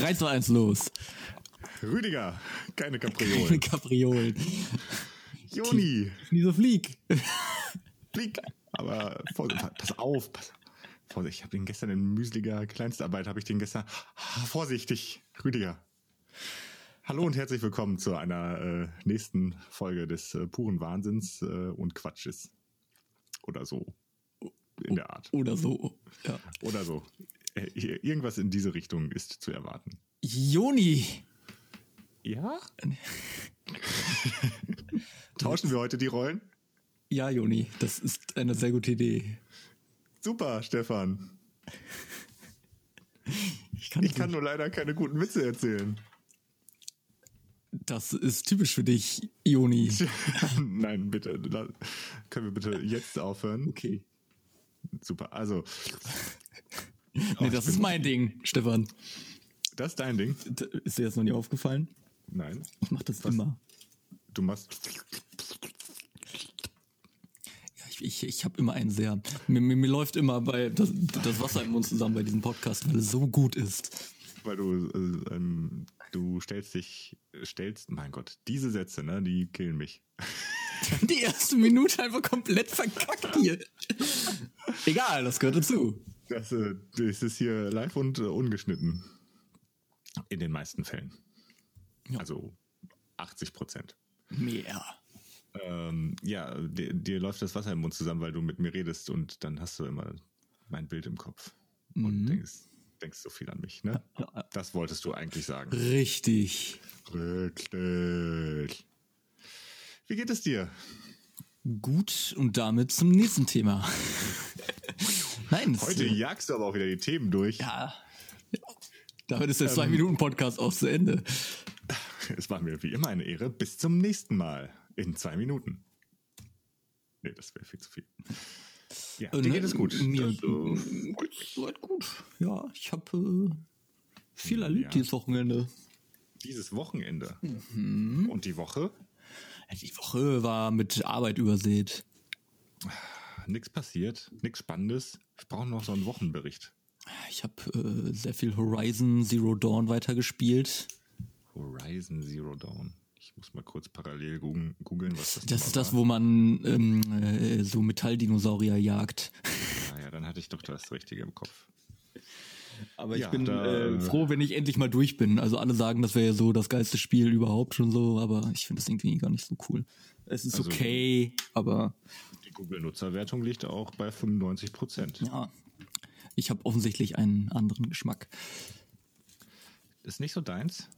reiß doch eins los. Rüdiger, keine Keine Kapriolen. Kapriolen. Joni, Nie so flieg. flieg. Aber vor, pass auf, pass Vorsicht, ich habe den gestern in mühseliger Kleinstarbeit, habe ich den gestern, Ah, vorsichtig, Rüdiger. Hallo und herzlich willkommen zu einer äh, nächsten Folge des äh, puren Wahnsinns äh, und Quatsches. Oder so. In der Art. Oder so. Ja. Oder so. Irgendwas in diese Richtung ist zu erwarten. Joni. Ja? Tauschen wir heute die Rollen? Ja, Joni, das ist eine sehr gute Idee. Super, Stefan. Ich kann, Ich kann nur leider keine guten Witze erzählen. das ist typisch für dich, Joni. Nein, bitte. Können wir bitte jetzt aufhören? Okay. Super. Also, Nee, das ist mein Ding, Stefan. das ist dein Ding. Ist dir das noch nie aufgefallen? Nein. Ich mach das immer. Du machst. Ja, ich ich, ich habe immer einen sehr. Mir, mir, mir läuft immer bei das, das Wasser im Mund zusammen bei diesem Podcast, weil es so gut ist. Weil du, äh, ähm, du stellst dich, stellst, mein Gott, diese Sätze, ne, die killen mich. Die erste Minute einfach komplett verkackt hier. Egal, das gehört dazu. Das, äh, das ist hier live und äh, ungeschnitten. In den meisten Fällen. Ja. Also 80 Prozent. Mehr. Ähm, ja, dir, dir läuft das Wasser im Mund zusammen, weil du mit mir redest und dann hast du immer mein Bild im Kopf und denkst, denkst so viel an mich, ne? Das wolltest du eigentlich sagen. Richtig. Richtig. Wie geht es dir? Gut, und damit zum nächsten Thema. Nein, Heute jagst du aber auch wieder die Themen durch. ja. Damit ist der Zwei-Minuten-Podcast auch zu Ende. Es war mir wie immer eine Ehre. Bis zum nächsten Mal in zwei Minuten. Nee, das wäre viel zu viel. Ja, dir Äh, geht es gut. Mir Das, äh, geht's soweit gut. Ja, ich habe äh, viel erlebt Ja. dieses Wochenende. dieses Wochenende. Mhm. Und die Woche? Die Woche war mit Arbeit übersät. Nichts passiert, nichts Spannendes. Wir brauchen noch so einen Wochenbericht. Ich habe äh, sehr viel Horizon Zero Dawn weitergespielt. Horizon Zero Dawn. Ich muss mal kurz parallel googeln, was das Das nochmal ist das, war. wo man ähm, äh, so Metalldinosaurier jagt. Ah, ja, dann hatte ich doch das Richtige im Kopf. Aber ich Ja, bin da- äh, froh, wenn ich endlich mal durch bin. Also alle sagen, das wäre ja so das geilste Spiel überhaupt schon so, aber ich finde das irgendwie gar nicht so cool. Es ist Also- okay, aber Google-Nutzerwertung liegt auch bei 95 Prozent. ja, ich habe offensichtlich einen anderen Geschmack. Ist nicht so deins?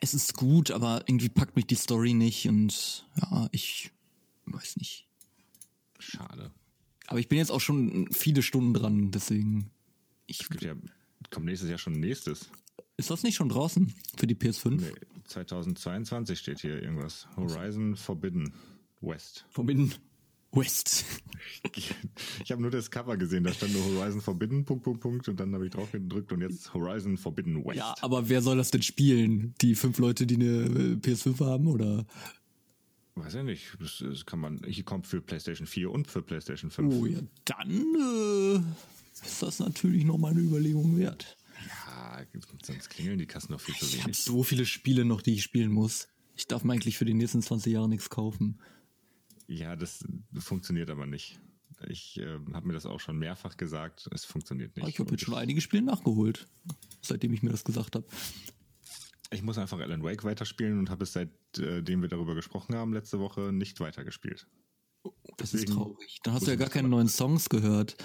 Es ist gut, aber irgendwie packt mich die Story nicht und ja, ich weiß nicht. Schade. Aber ich bin jetzt auch schon viele Stunden dran, deswegen. Ich, Es ja, kommt nächstes Jahr schon nächstes. ist das nicht schon draußen für die PS5? Nee, 2022 steht hier irgendwas. Horizon Forbidden West. Verbinden. West. Ich habe nur das Cover gesehen, da stand nur Horizon Forbidden, Punkt, Punkt, Punkt, und dann habe ich drauf gedrückt und jetzt Horizon Forbidden West. Ja, aber wer soll das denn spielen? Die fünf Leute, die eine äh, PS5 haben oder? Weiß ja nicht. Das, das kann man, hier kommt für PlayStation 4 und für PlayStation 5. Oh ja, dann äh, ist das natürlich noch mal eine Überlegung wert. Ja, sonst klingeln die Kassen noch viel zu Ich habe wenig. so viele Spiele noch, die ich spielen muss. Ich darf mir eigentlich für die nächsten 20 Jahre nichts kaufen. Ja, das funktioniert aber nicht. Ich äh, habe mir das auch schon mehrfach gesagt. Es funktioniert nicht. Aber ich habe jetzt schon einige Spiele nachgeholt, seitdem ich mir das gesagt habe. ich muss einfach Alan Wake weiterspielen und habe es seitdem wir darüber gesprochen haben letzte Woche nicht weitergespielt. Das Deswegen ist traurig. Dann hast du ja gar keine neuen Songs gehört.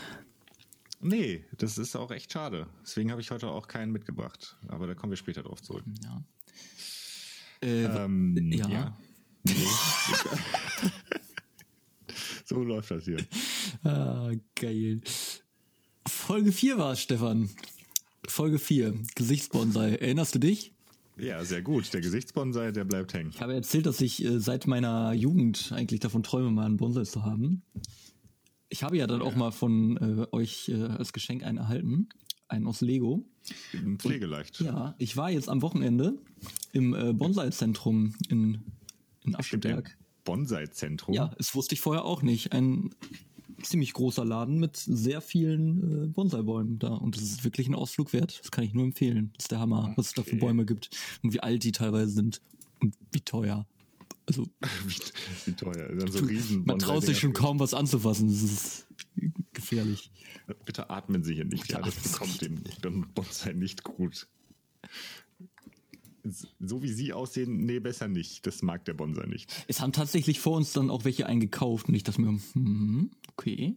Nee, das ist auch echt schade. Deswegen habe ich heute auch keinen mitgebracht. Aber da kommen wir später drauf zurück. Ja. Äh, Ähm, ja. Nee. So läuft das hier. Ah, geil. Folge 4 war es, Stefan. Folge 4, Gesichtsbonsai. Erinnerst du dich? Ja, sehr gut. Der Gesichtsbonsai, der bleibt hängen. Ich habe erzählt, dass ich äh, seit meiner Jugend eigentlich davon träume, mal einen Bonsai zu haben. Ich habe ja dann auch mal von äh, euch äh, als Geschenk einen erhalten. Einen aus Lego. Pflegeleicht. Ja, ich war jetzt am Wochenende im äh, Bonsai-Zentrum in, in Ascheberg. Bonsai-Zentrum. Ja, das wusste ich vorher auch nicht. Ein ziemlich großer Laden mit sehr vielen äh, Bonsai-Bäumen da. Und das ist wirklich ein Ausflug wert. Das kann ich nur empfehlen. Das ist der Hammer, was es da für Okay. Bäume gibt. Und wie alt die teilweise sind. Und wie teuer. Also, wie, wie teuer. So riesen man traut sich schon kaum was anzufassen. Das ist gefährlich. Bitte atmen Sie hier nicht. Bitte Ja, das bekommt dem Bonsai nicht gut. So wie Sie aussehen, nee, besser nicht. Das mag der Bonsai nicht. Es haben tatsächlich vor uns dann auch welche eingekauft. Und ich dachte mir, hm, okay.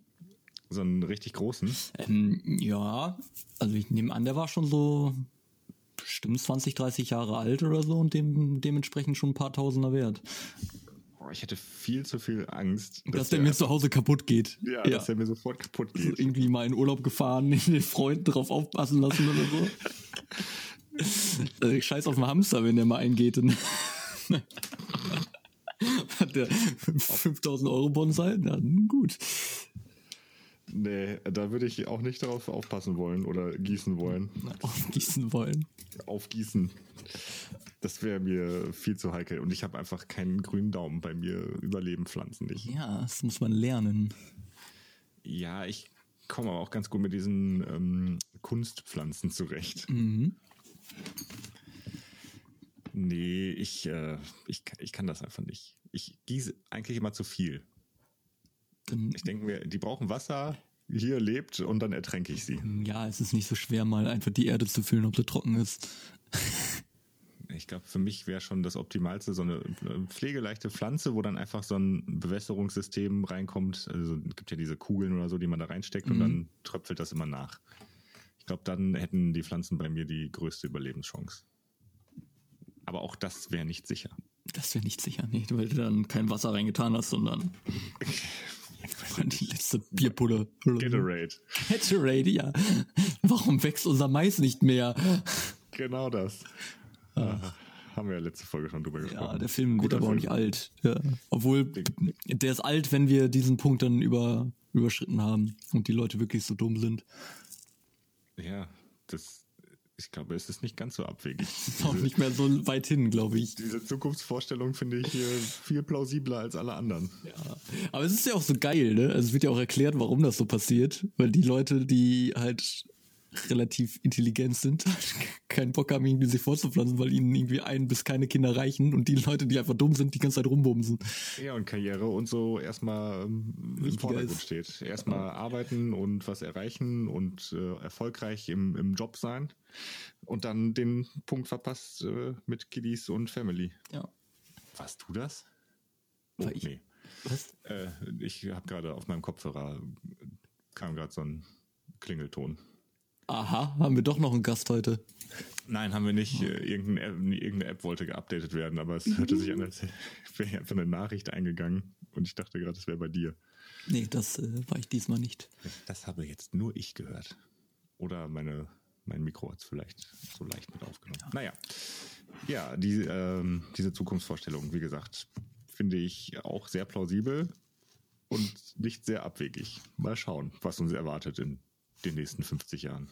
So einen richtig großen. Ähm, ja, also ich nehme an, der war schon so bestimmt 20, 30 Jahre alt oder so und dem, dementsprechend schon ein paar Tausender wert. Boah, ich hätte viel zu viel Angst, Dass, der mir zu Hause kaputt geht. ja, dass der mir sofort kaputt Also geht. irgendwie mal in Urlaub gefahren, den Freunden drauf aufpassen lassen oder so. Äh, Scheiß auf den Hamster, wenn der mal eingeht. Hat der 5000 Euro Bonsai? Na gut. Nee, da würde ich auch nicht darauf aufpassen wollen oder gießen wollen. Aufgießen wollen. Aufgießen. Das wäre mir viel zu heikel. Und ich habe einfach keinen grünen Daumen. Bei mir überleben Pflanzen nicht. Ja, das muss man lernen. Ja, ich komme aber auch ganz gut mit diesen ähm, Kunstpflanzen zurecht. Mhm. Nee, ich, äh, ich, kann- ich kann das einfach nicht. Ich gieße eigentlich immer zu viel. Dann, Ich denke mir, die brauchen Wasser, hier lebt und dann ertränke ich sie. ja, es ist nicht so schwer, mal einfach die Erde zu fühlen, ob sie trocken ist. Ich glaube, für mich wäre schon das Optimalste so eine pflegeleichte Pflanze, wo dann einfach so ein Bewässerungssystem reinkommt. Also es gibt ja diese Kugeln oder so, die man da reinsteckt und dann tröpfelt das immer nach. Ich glaube, dann hätten die Pflanzen bei mir die größte Überlebenschance. Aber auch das wäre nicht sicher. Das wäre nicht sicher, nee, weil du dann kein Wasser reingetan hast, sondern die letzte Bierpulle. Gatorade. Gatorade, ja. Warum wächst unser Mais nicht mehr? Genau das. Ah, haben wir ja letzte Folge schon drüber gesprochen. Ja, der Film wird Guter aber auch nicht alt. Ja. Obwohl, der ist alt, wenn wir diesen Punkt dann über, überschritten haben und die Leute wirklich so dumm sind. Ja, das, ich glaube, es ist nicht ganz so abwegig. Ist auch nicht mehr so weit hin, glaube ich. Diese Zukunftsvorstellung finde ich viel plausibler als alle anderen. Ja. Aber es ist ja auch so geil, ne? Also es wird ja auch erklärt, warum das so passiert. Weil die Leute, die halt relativ intelligent sind, keinen Bock haben, irgendwie sich vorzupflanzen, weil ihnen irgendwie ein bis keine Kinder reichen und die Leute, die einfach dumm sind, die ganze Zeit rumbumsen. Ja, und Karriere und so erstmal ähm, im Vordergrund ist. steht. Erstmal arbeiten und was erreichen und äh, erfolgreich im, im Job sein. Und dann den Punkt verpasst äh, mit Kiddies und Family. Ja. Warst du das? Oh, War ich- nee. Was? Äh, ich habe gerade auf meinem Kopfhörer kam gerade so ein Klingelton. Aha, haben wir doch noch einen Gast heute. Nein, haben wir nicht. Äh, Irgendeine App, irgendeine App wollte geupdatet werden, aber es hörte sich an, als wäre einfach eine Nachricht eingegangen. Und ich dachte gerade, es wäre bei dir. Nee, das äh, war ich diesmal nicht. Das habe jetzt nur ich gehört. Oder meine, mein Mikro hat es vielleicht so leicht mit aufgenommen. Naja. Ja, die, ähm, diese Zukunftsvorstellung, wie gesagt, finde ich auch sehr plausibel und nicht sehr abwegig. Mal schauen, was uns erwartet in den nächsten 50 Jahren.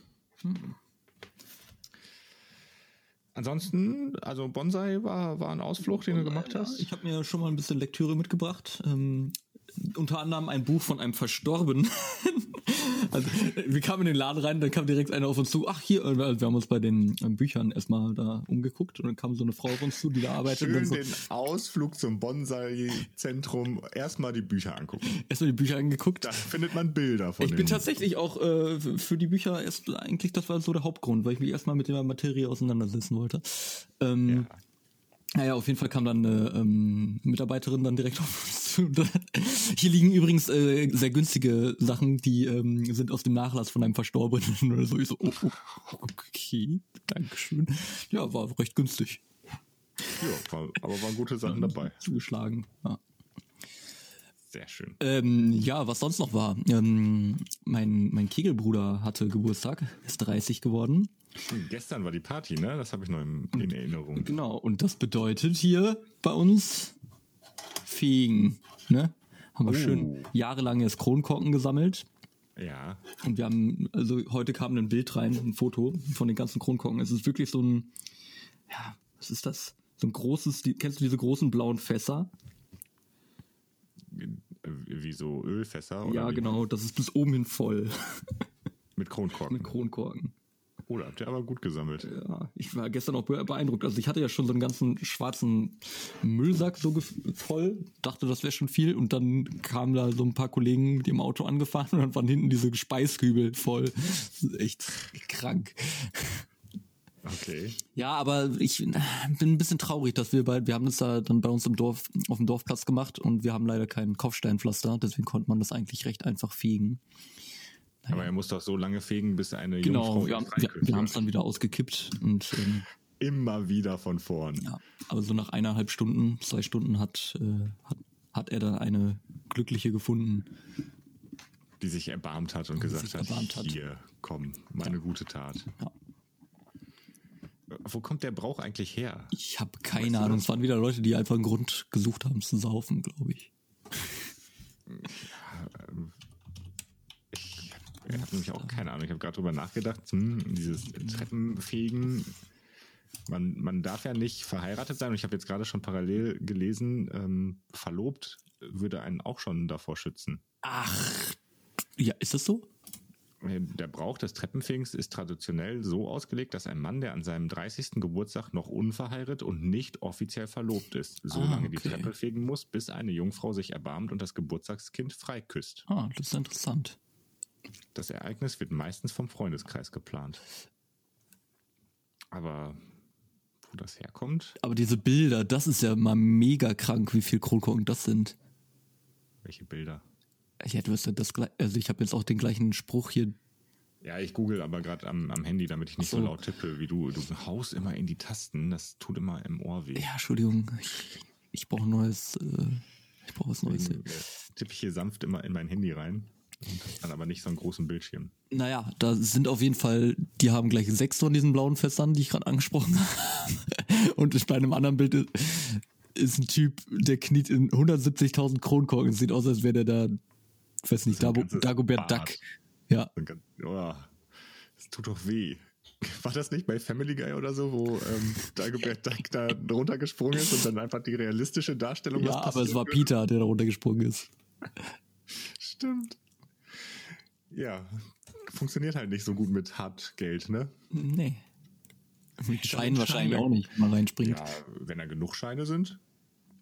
Ansonsten, also Bonsai war, war ein Ausflug, den du gemacht hast. Ich habe mir schon mal ein bisschen Lektüre mitgebracht. Ähm, unter anderem ein Buch von einem Verstorbenen. also, wir kamen in den Laden rein, dann kam direkt einer auf uns zu. Ach, hier, äh, wir haben uns bei den äh, Büchern erstmal da umgeguckt und dann kam so eine Frau auf uns zu, die da arbeitet. und Schön dann so, den Ausflug zum Bonsai-Zentrum erstmal die Bücher angucken. erstmal die Bücher angeguckt. Da findet man Bilder von Ich bin tatsächlich auch äh, für die Bücher erst eigentlich, das war so der Hauptgrund, weil ich mich erstmal mit der Materie auseinandersetzen wollte. Ähm, Ja. Naja, auf jeden Fall kam dann eine ähm, Mitarbeiterin dann direkt auf uns zu. Hier liegen übrigens äh, sehr günstige Sachen, die ähm, sind aus dem Nachlass von einem Verstorbenen oder so. Ich so, oh, oh, okay, Dankeschön. Ja, war recht günstig. Ja, war, aber waren gute Sachen dabei. Zugeschlagen. Ja. Sehr schön. Ähm, ja, was sonst noch war. Ähm, mein, mein Kegelbruder hatte Geburtstag, ist 30 geworden. Hm, Gestern war die Party, ne? Das habe ich noch im, in Erinnerung. Genau, und das bedeutet hier bei uns Fegen. Ne? Haben wir Oh. schön jahrelang jetzt Kronkorken gesammelt. Ja. Und wir haben, also heute kam ein Bild rein, ein Foto von den ganzen Kronkorken. Es ist wirklich so ein, ja, was ist das? So ein großes, die, kennst du diese großen blauen Fässer? Äh, Wie so Ölfässer? ja, wie? genau, das ist bis oben hin voll Mit Kronkorken. mit Kronkorken. Oh, da habt ihr aber gut gesammelt. Ja, ich war gestern auch be- beeindruckt. Also ich hatte ja schon so einen ganzen schwarzen Müllsack so voll, dachte, das wäre schon viel. Und dann kamen da so ein paar Kollegen mit ihrem Auto angefahren und dann waren hinten diese Speiskübel voll. Das ist echt krank. Okay. Ja, aber ich bin ein bisschen traurig, dass wir bei, wir haben das da dann bei uns im Dorf, auf dem Dorfplatz gemacht und wir haben leider kein Kopfsteinpflaster, deswegen konnte man das eigentlich recht einfach fegen. Aber er muss doch so lange fegen, bis eine Genau, Jungfrau wir haben wir, wir haben es dann wieder ausgekippt und ähm, Immer wieder von vorn. Ja, aber so nach eineinhalb Stunden, zwei Stunden hat, äh, hat, hat er dann eine glückliche gefunden. Die sich erbarmt hat und sich gesagt hat, hat. hier, komm, meine gute Tat. Ja. Wo kommt der Brauch eigentlich her? Ich habe keine Weißt du Ahnung. das? Es waren wieder Leute, die einfach einen Grund gesucht haben zu saufen, glaube ich. Ich habe nämlich auch keine Ahnung. Ich habe gerade drüber nachgedacht, hm, dieses Treppenfegen. Man, man darf ja nicht verheiratet sein. Und ich habe jetzt gerade schon parallel gelesen, ähm, verlobt würde einen auch schon davor schützen. Ach, ja, ist das so? Der Brauch des Treppenfegens ist traditionell so ausgelegt, dass ein Mann, der an seinem 30. Geburtstag noch unverheiratet und nicht offiziell verlobt ist, so Ah, lange die okay. Treppe fegen muss, bis eine Jungfrau sich erbarmt und das Geburtstagskind freiküsst. Ah, das ist interessant. Das Ereignis wird meistens vom Freundeskreis geplant. Aber wo das herkommt, Aber diese Bilder, das ist ja mal mega krank, wie viel Kronkorken das sind. welche Bilder? Du hast ja das also ich habe jetzt auch den gleichen Spruch hier. Ja, ich google aber gerade am, am Handy, damit ich nicht so. so laut tippe wie du. Du haust immer in die Tasten, das tut immer im Ohr weh. Ja, Entschuldigung, ich, ich brauche ein neues, äh, ich brauche was Neues. hier. Tippe ich hier sanft immer in mein Handy rein. Dann aber nicht so einen großen Bildschirm. Naja, da sind auf jeden Fall, die haben gleich sechs von diesen blauen Fässern, die ich gerade angesprochen habe. Und bei einem anderen Bild ist, ein Typ, der kniet in 170.000 Kronkorken. Sieht aus, als wäre der da, ich weiß nicht, ganzes Dagobert Bad. Duck. Ja, Oh, das tut doch weh. War das nicht bei Family Guy oder so, wo ähm, Dagobert Duck da runtergesprungen ist und dann einfach die realistische Darstellung ja aber es war? Peter, der da runtergesprungen ist. Stimmt. Ja, funktioniert halt nicht so gut mit Hartgeld, ne? Nee. Mit Scheinen Scheine. wahrscheinlich auch nicht, wenn man reinspringt. Ja, wenn da genug Scheine sind,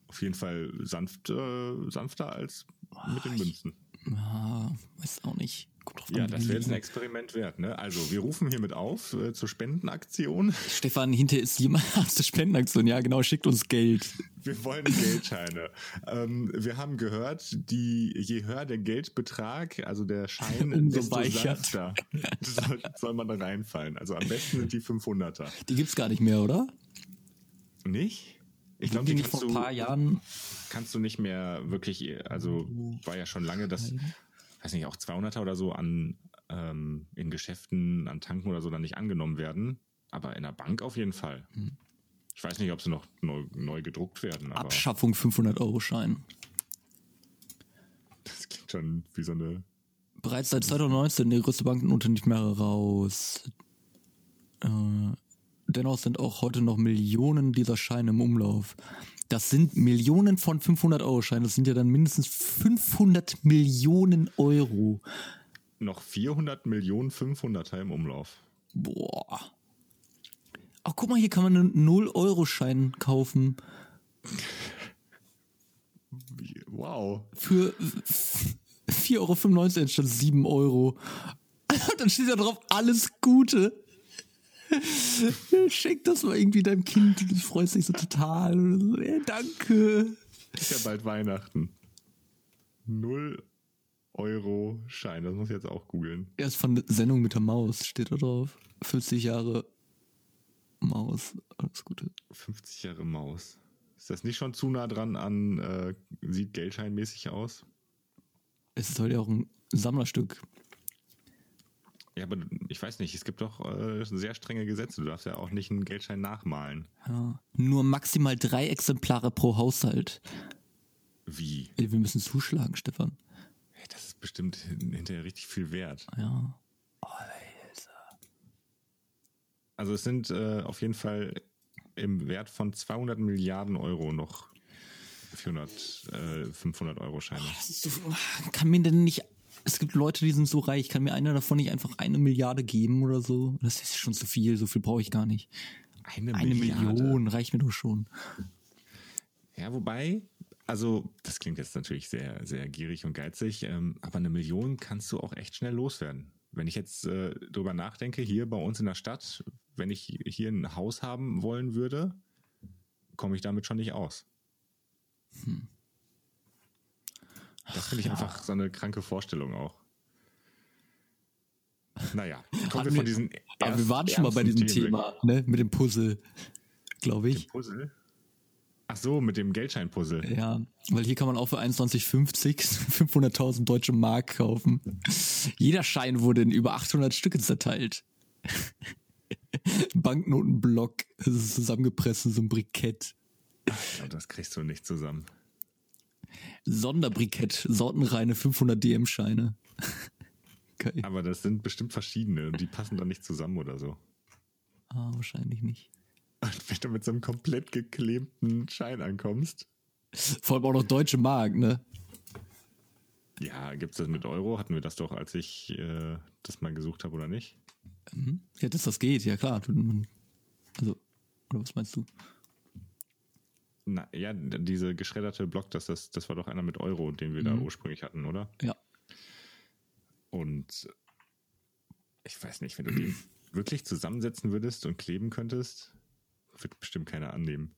auf jeden Fall sanft, äh, sanfter als mit den Münzen. Ja, weiß auch nicht. Ja, an, das wäre jetzt ein Experiment wert, ne? Also, wir rufen hiermit auf äh, zur Spendenaktion. Stefan, hinter ist jemand aus der Spendenaktion. Ja, genau, schickt uns Geld. Wir wollen Geldscheine. ähm, wir haben gehört, die, je höher der Geldbetrag, also der Schein, Umso desto sanfter soll, soll man da reinfallen. Also am besten sind die 500er. Die gibt's gar nicht mehr, oder? Nicht? Ich glaube, die die nicht kannst vor ein du, paar Jahren. kannst du nicht mehr wirklich, also war ja schon lange das, weiß nicht, auch 200er oder so an, ähm, in Geschäften, an Tanken oder so dann nicht angenommen werden. Aber in der Bank auf jeden Fall. Hm. Ich weiß nicht, ob sie noch neu, neu gedruckt werden, Abschaffung 500-Euro-Schein. das klingt schon wie so eine Bereits seit 2019 die größte Bankennote nicht mehr raus. Äh, dennoch sind auch heute noch Millionen dieser Scheine im Umlauf. Das sind Millionen von 500-Euro-Scheinen. Das sind ja dann mindestens 500 Millionen Euro. noch 400 Millionen 500er im Umlauf. Boah. Ach, guck mal, hier kann man einen 0-Euro-Schein kaufen Wow. für 4,95 Euro anstatt 7 Euro. Dann steht da drauf, alles Gute. Schenk das mal irgendwie deinem Kind, das freut sich so total. Ja, danke. Ist ja bald Weihnachten. 0 Euro Schein, das muss ich jetzt auch googeln. Er ist von der Sendung mit der Maus, steht da drauf. 50 Jahre Maus, alles Gute. 50 Jahre Maus. Ist das nicht schon zu nah dran an, äh, sieht geldscheinmäßig aus? Es ist heute auch ein Sammlerstück. Ja, aber ich weiß nicht, es gibt doch äh, sehr strenge Gesetze. Du darfst ja auch nicht einen Geldschein nachmalen. Ja. Nur maximal drei Exemplare pro Haushalt. Wie? Ey, Wir müssen zuschlagen, Stefan. Hey, Das ist bestimmt hin- hinterher richtig viel wert. Ja. Also es sind äh, auf jeden Fall im Wert von 200 Milliarden Euro noch 400, äh, 500 Euro Scheine. Ist so, kann mir denn nicht. Es gibt Leute, die sind so reich. Kann mir einer davon nicht einfach eine Milliarde geben oder so? Das ist schon zu viel. So viel brauche ich gar nicht. Eine, Eine Milliarde. Million reicht mir doch schon. Ja, wobei, also das klingt jetzt natürlich sehr, sehr gierig und geizig, ähm, aber eine Million kannst du auch echt schnell loswerden. Wenn ich jetzt äh, drüber nachdenke, hier bei uns in der Stadt, wenn ich hier ein Haus haben wollen würde, komme ich damit schon nicht aus. Das finde ich einfach so eine kranke Vorstellung auch. Naja, kommen wir von diesen. Aber wir waren schon mal bei diesem. Thema, ne? Mit dem Puzzle, glaube ich. Puzzle? Ach so, mit dem Geldschein-Puzzle. Ja, weil hier kann man auch für 21,50 500.000 deutsche Mark kaufen. Jeder Schein wurde in über 800 Stücke zerteilt. Banknotenblock, das ist zusammengepresst in so ein Brikett. Ja, das kriegst du nicht zusammen. Sonderbrikett, sortenreine 500 DM-Scheine. Geil. Aber das sind bestimmt verschiedene und die passen dann nicht zusammen oder so. Ah, wahrscheinlich nicht. Und wenn du mit so einem komplett geklebten Schein ankommst, Vor allem auch noch deutsche Mark, ne? ja, gibt's das mit Euro? Hatten wir das doch, als ich äh, das mal gesucht habe, oder nicht? Ja, dass das geht, ja klar. Also, oder was meinst du? Na, ja, diese geschredderte Block, das, das, das war doch einer mit Euro, den wir da Mhm. ursprünglich hatten, oder? Ja. Und ich weiß nicht, wenn du den wirklich zusammensetzen würdest und kleben könntest, wird bestimmt keiner annehmen.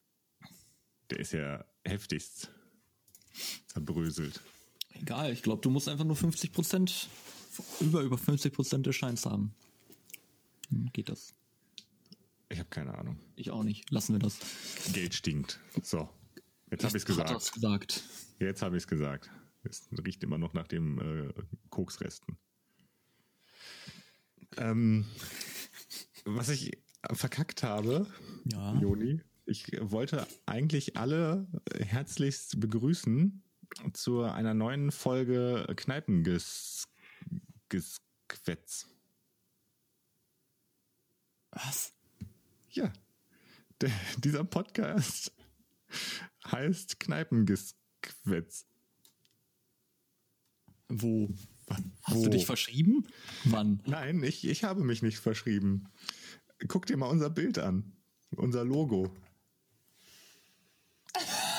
Der ist ja heftigst zerbröselt. Egal, ich glaube, du musst einfach nur 50 Prozent, über, über 50 Prozent des Scheins haben. Hm, geht das? Ich habe keine Ahnung. Ich auch nicht. Lassen wir das. Geld stinkt. So, jetzt habe ich es gesagt. gesagt. Jetzt habe ich es gesagt. Es riecht immer noch nach dem äh, Koksresten. Ähm, was ich verkackt habe, Ja. Joni, ich wollte eigentlich alle herzlichst begrüßen zu einer neuen Folge Kneipengesquetz. Was? Ja, der, dieser Podcast heißt Kneipengesquetz. Wo? Hast Wo? du dich verschrieben? Wann? Nein, ich, ich habe mich nicht verschrieben. Guck dir mal unser Bild an. Unser Logo.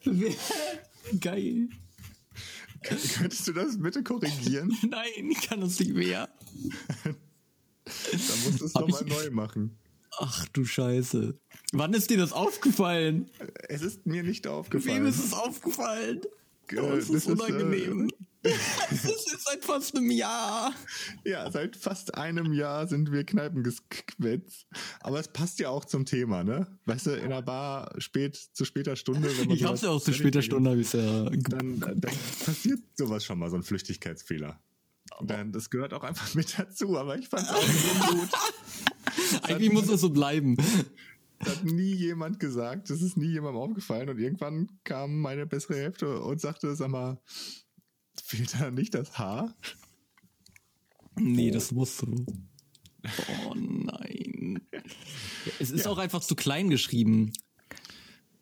Geil. Könntest du das bitte korrigieren? Nein, ich kann das nicht mehr. Dann musst du es nochmal neu machen. Ach du Scheiße. Wann ist dir das aufgefallen? Es ist mir nicht Wem aufgefallen. ist es aufgefallen? Äh, Oh, es das ist unangenehm. äh, Das ist jetzt seit fast einem Jahr. ja, seit fast einem Jahr sind wir Kneipengesquetz. Aber es passt ja auch zum Thema, ne? Weißt du, in einer Bar spät, zu später Stunde. Wenn man Ich hab's ja auch zu später Stunde, hab ich's ja. Dann, dann passiert sowas schon mal, so ein Flüchtigkeitsfehler. Dann, das gehört auch einfach mit dazu, aber ich fand es auch so gut. Eigentlich muss das so bleiben. Das hat nie jemand gesagt, das ist nie jemandem aufgefallen und irgendwann kam meine bessere Hälfte und sagte, sag mal, fehlt da nicht das Haar? Nee, das musst du. Oh nein. Es ist Ja. auch einfach zu klein geschrieben.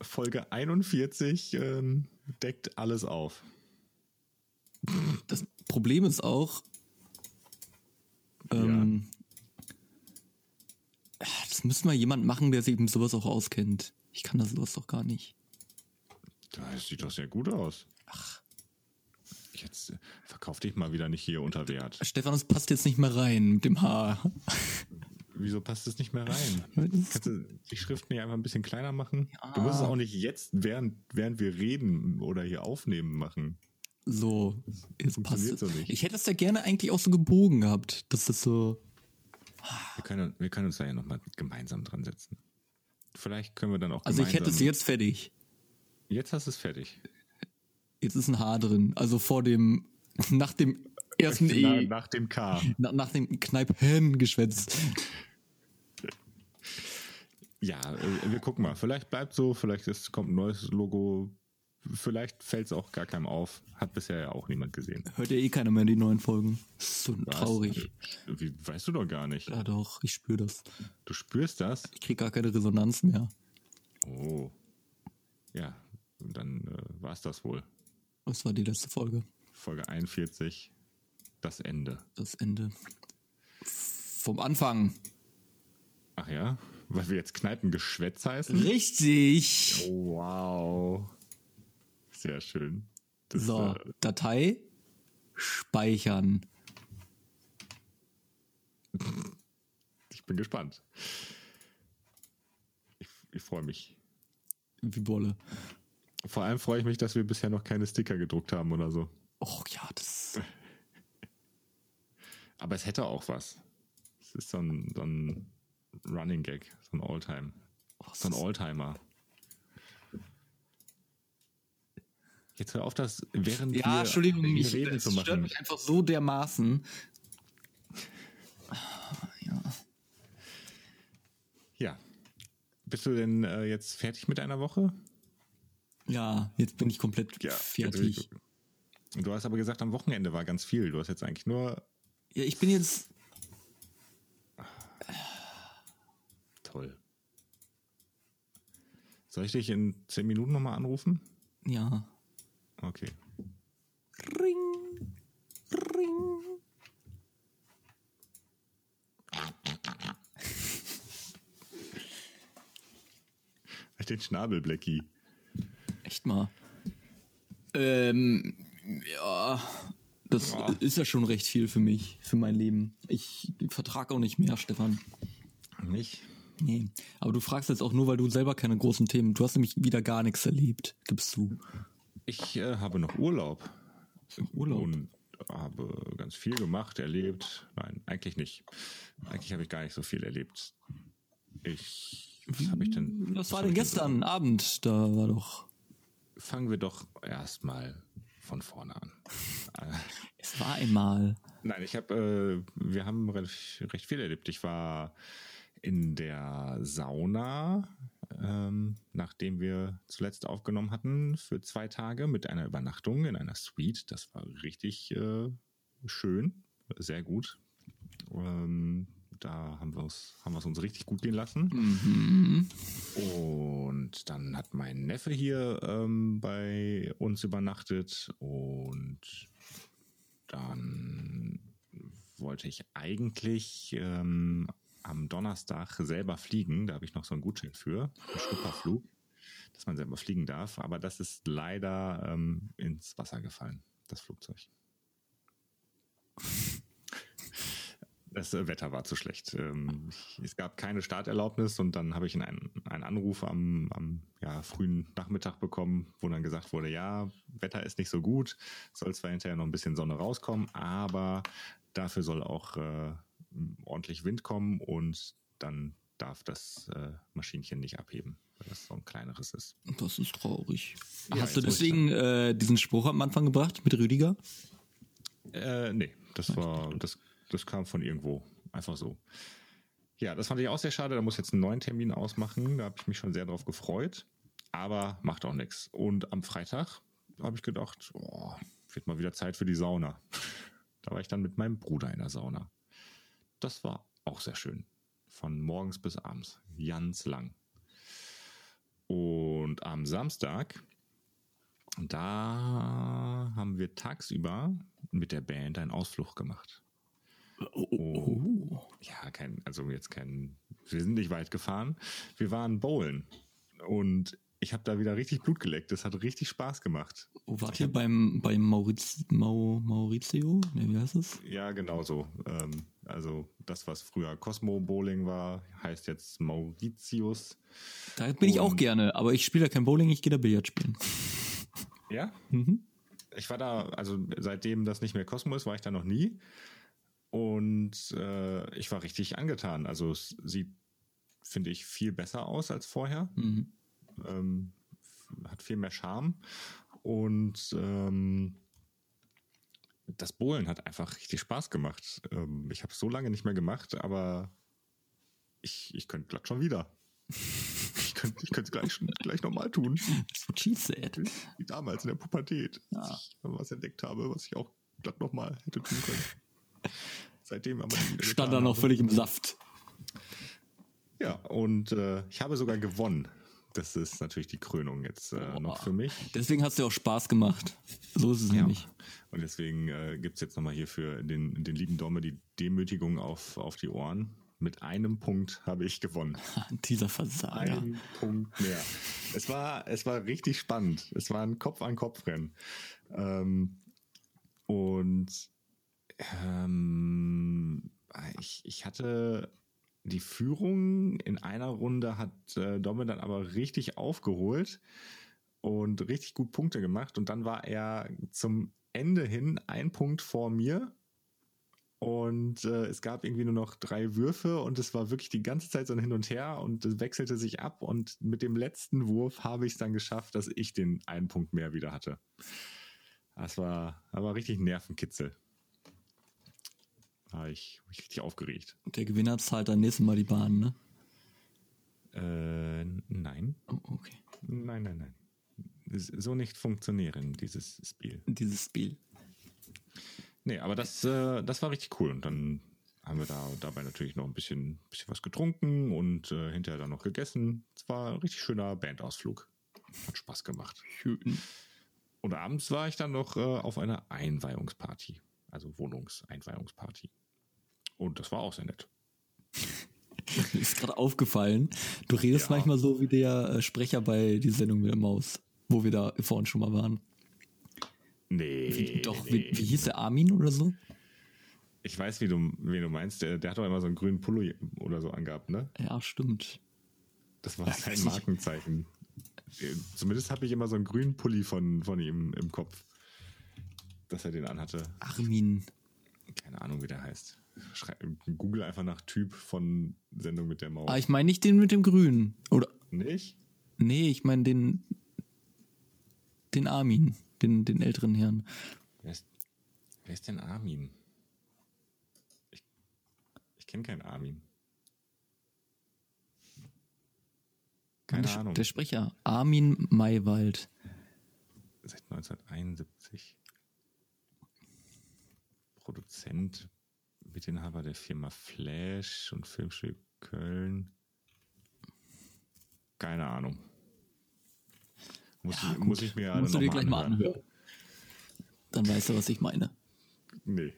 Folge 41 ähm, deckt alles auf. Das Problem ist auch, ähm, das müsste mal jemand machen, der sich mit sowas auch auskennt. Ich kann das sowas doch gar nicht. Das sieht doch sehr gut aus. Ach, Jetzt äh, verkauf dich mal wieder nicht hier unter Wert. Stefan, das passt jetzt nicht mehr rein mit dem Haar. Wieso passt es nicht mehr rein? Kannst du die Schrift nicht einfach ein bisschen kleiner machen? Ja. Du musst es auch nicht jetzt, während, während wir reden oder hier aufnehmen, machen. So, jetzt passt es. so nicht. Ich hätte es ja gerne eigentlich auch so gebogen gehabt, dass das so. Wir können, wir können uns da ja nochmal gemeinsam dran setzen. Vielleicht können wir dann auch Also ich hätte es jetzt fertig. Jetzt hast du es fertig. Jetzt ist ein Haar drin. Also vor dem, nach dem ersten Na, E, nach dem K. na, nach dem Kneipengeschwätz. Ja, äh, wir gucken mal. Vielleicht bleibt so, vielleicht ist, kommt ein neues Logo. vielleicht fällt es auch gar keinem auf. Hat bisher ja auch niemand gesehen. Hört ja eh keiner mehr die neuen Folgen. Ist so traurig. Was? Wie, weißt du doch gar nicht. Ja doch, ich spüre das. Du spürst das? Ich krieg gar keine Resonanz mehr. Oh. Ja, dann äh, war es das wohl. Was war die letzte Folge? Folge 41. Das Ende. Das Ende. Vom Anfang. Ach ja? Weil wir jetzt Kneipengeschwätz heißen? Richtig. Oh, wow. Sehr schön. Das, so, äh, Datei speichern. Ich bin gespannt. Ich, ich freue mich. Wie Bolle. Vor allem freue ich mich, dass wir bisher noch keine Sticker gedruckt haben oder so. Och ja, das. Aber es hätte auch was. Es ist so ein, so ein Running Gag, so ein Alltime. Oh, so ein Alltimer. Jetzt hör auf, das während ja, wir Entschuldigung, ich, reden zu machen. stört mich einfach so dermaßen. Ja. Ja. Bist du denn äh, jetzt fertig mit einer Woche? Ja, jetzt bin ich komplett ja, fertig. Du hast aber gesagt, am Wochenende war ganz viel. Du hast jetzt eigentlich nur. Ja, ich bin jetzt. Toll. Soll ich dich in zehn Minuten nochmal anrufen? Ja. Okay. Ring. Ring. Den Schnabel, Blackie. Echt mal. Ähm, ja, das ja. ist ja schon recht viel für mich, für mein Leben. Ich vertrage auch nicht mehr, Stefan. Nicht? Nee. Aber du fragst jetzt auch nur, weil du selber keine großen Themen. Du hast nämlich wieder gar nichts erlebt, gibst du. Ich äh, habe noch Urlaub. Urlaub. Und habe ganz viel gemacht, erlebt. Nein, eigentlich nicht. Eigentlich habe ich gar nicht so viel erlebt. Ich. Was habe ich denn? Was, was war denn gestern Abend? Da war doch fangen wir doch erstmal von vorne an. es war einmal. Nein, ich habe, äh, wir haben recht, recht viel erlebt. Ich war in der Sauna, ähm, nachdem wir zuletzt aufgenommen hatten, für zwei Tage mit einer Übernachtung in einer Suite. Das war richtig äh, schön, sehr gut. Ähm, da haben wir es haben wir's uns richtig gut gehen lassen. Mhm. Und dann hat mein Neffe hier ähm, bei uns übernachtet und dann wollte ich eigentlich ähm, am Donnerstag selber fliegen. Da habe ich noch so einen Gutschein für, einen Schnupperflug, dass man selber fliegen darf. Aber das ist leider ähm, ins Wasser gefallen, das Flugzeug das äh, Wetter war zu schlecht. Ähm, es gab keine Starterlaubnis und dann habe ich einen, einen Anruf am, am ja, frühen Nachmittag bekommen, wo dann gesagt wurde, ja, Wetter ist nicht so gut, soll zwar hinterher noch ein bisschen Sonne rauskommen, aber dafür soll auch äh, ordentlich Wind kommen und dann darf das äh, Maschinchen nicht abheben, weil das so ein kleineres ist. Das ist traurig. Ja, Hast du deswegen äh, diesen Spruch am Anfang gebracht mit Rüdiger? Äh, nee, das war, das das kam von irgendwo. Einfach so. Ja, das fand ich auch sehr schade. Da muss ich jetzt einen neuen Termin ausmachen. Da habe ich mich schon sehr drauf gefreut. Aber macht auch nichts. Und am Freitag habe ich gedacht, oh, wird mal wieder Zeit für die Sauna. Da war ich dann mit meinem Bruder in der Sauna. Das war auch sehr schön. Von morgens bis abends. Ganz lang. Und am Samstag, da haben wir tagsüber mit der Band einen Ausflug gemacht. Oh, oh. Ja, kein, also jetzt kein, wir sind nicht weit gefahren. Wir waren bowlen und ich habe da wieder richtig Blut geleckt. Das hat richtig Spaß gemacht. Oh, wart ihr beim, beim Mauriz, Mau, Maurizio? Ne, wie heißt es? Ja, genau so. Ähm, also das, was früher Cosmo Bowling war, heißt jetzt Mauritius. Da bin ich auch gerne, aber ich spiele da kein Bowling, ich gehe da Billard spielen. Ja? Mhm. Ich war da, also seitdem das nicht mehr Cosmo ist, war ich da noch nie. Und äh, ich war richtig angetan. Also es sieht, finde ich, viel besser aus als vorher. Mhm. Ähm, hat viel mehr Charme. Und ähm, das Bohlen hat einfach richtig Spaß gemacht. Ähm, ich habe es so lange nicht mehr gemacht, aber ich, ich könnte glatt schon wieder. Ich könnte ich es gleich, gleich nochmal tun. That's what she said. Wie damals in der Pubertät, Ja. als ich was entdeckt habe, was ich auch glatt nochmal hätte tun können. Seitdem aber Stand da noch habe. völlig im Saft. Ja, und äh, ich habe sogar gewonnen. Das ist natürlich die Krönung jetzt äh, noch für mich. Deswegen hat es dir auch Spaß gemacht. So ist es Ja. nämlich. Und deswegen äh, gibt es jetzt nochmal hier für den, den lieben Domme die Demütigung auf, auf die Ohren. Mit einem Punkt habe ich gewonnen. Dieser Versager. Ein Punkt mehr. Es war, es war richtig spannend. Es war ein Kopf-an-Kopf-Rennen. Ähm, und ähm, ich, ich hatte die Führung in einer Runde hat äh, Domme dann aber richtig aufgeholt und richtig gut Punkte gemacht. Und dann war er zum Ende hin ein Punkt vor mir. Und äh, es gab irgendwie nur noch drei Würfe und es war wirklich die ganze Zeit so ein Hin und Her und es wechselte sich ab. Und mit dem letzten Wurf habe ich es dann geschafft, dass ich den einen Punkt mehr wieder hatte. Das war aber richtig ein War ich, war ich richtig aufgeregt. Und der Gewinner zahlt dann nächstes Mal die Bahn, ne? Äh, nein. Oh, okay. Nein, nein, nein. So nicht funktionieren, dieses Spiel. Dieses Spiel. Nee, aber das, äh, das war richtig cool. Und dann haben wir da dabei natürlich noch ein bisschen, bisschen was getrunken und äh, hinterher dann noch gegessen. Es war ein richtig schöner Bandausflug. Hat Spaß gemacht. Schön. Und abends war ich dann noch äh, auf einer Einweihungsparty. Also Wohnungseinweihungsparty. Und das war auch sehr nett. Ist gerade aufgefallen, du redest Ja. manchmal so wie der äh, Sprecher bei die Sendung mit der Maus, wo wir da vorhin schon mal waren. Nee. Wie, doch, nee. wie, wie hieß der Armin oder so? Ich weiß, wie du, wen du meinst. Der, der hat doch immer so einen grünen Pullo oder so angehabt, ne? Ja, stimmt. Das war Ja, sein. Markenzeichen. Äh, Zumindest habe ich immer so einen grünen Pulli von, von ihm im Kopf. Dass er den anhatte. Armin. Keine Ahnung, wie der heißt. Schrei Google einfach nach Typ von Sendung mit der Maus. Ah, ich meine nicht den mit dem Grünen. Oder, Nicht? nee, ich meine den, den Armin, den, den älteren Herrn. Wer ist, wer ist denn Armin? Ich, ich kenne keinen Armin. Keine der, Ahnung. Der Sprecher. Armin Maywald. Seit 1971. Produzent, Mitinhaber der Firma Flash und Filmstudio Köln. Keine Ahnung. Muss, Ja, ich, muss ich mir Musst du dir gleich mal anhören. anhören. Dann weißt du, was ich meine. Nee.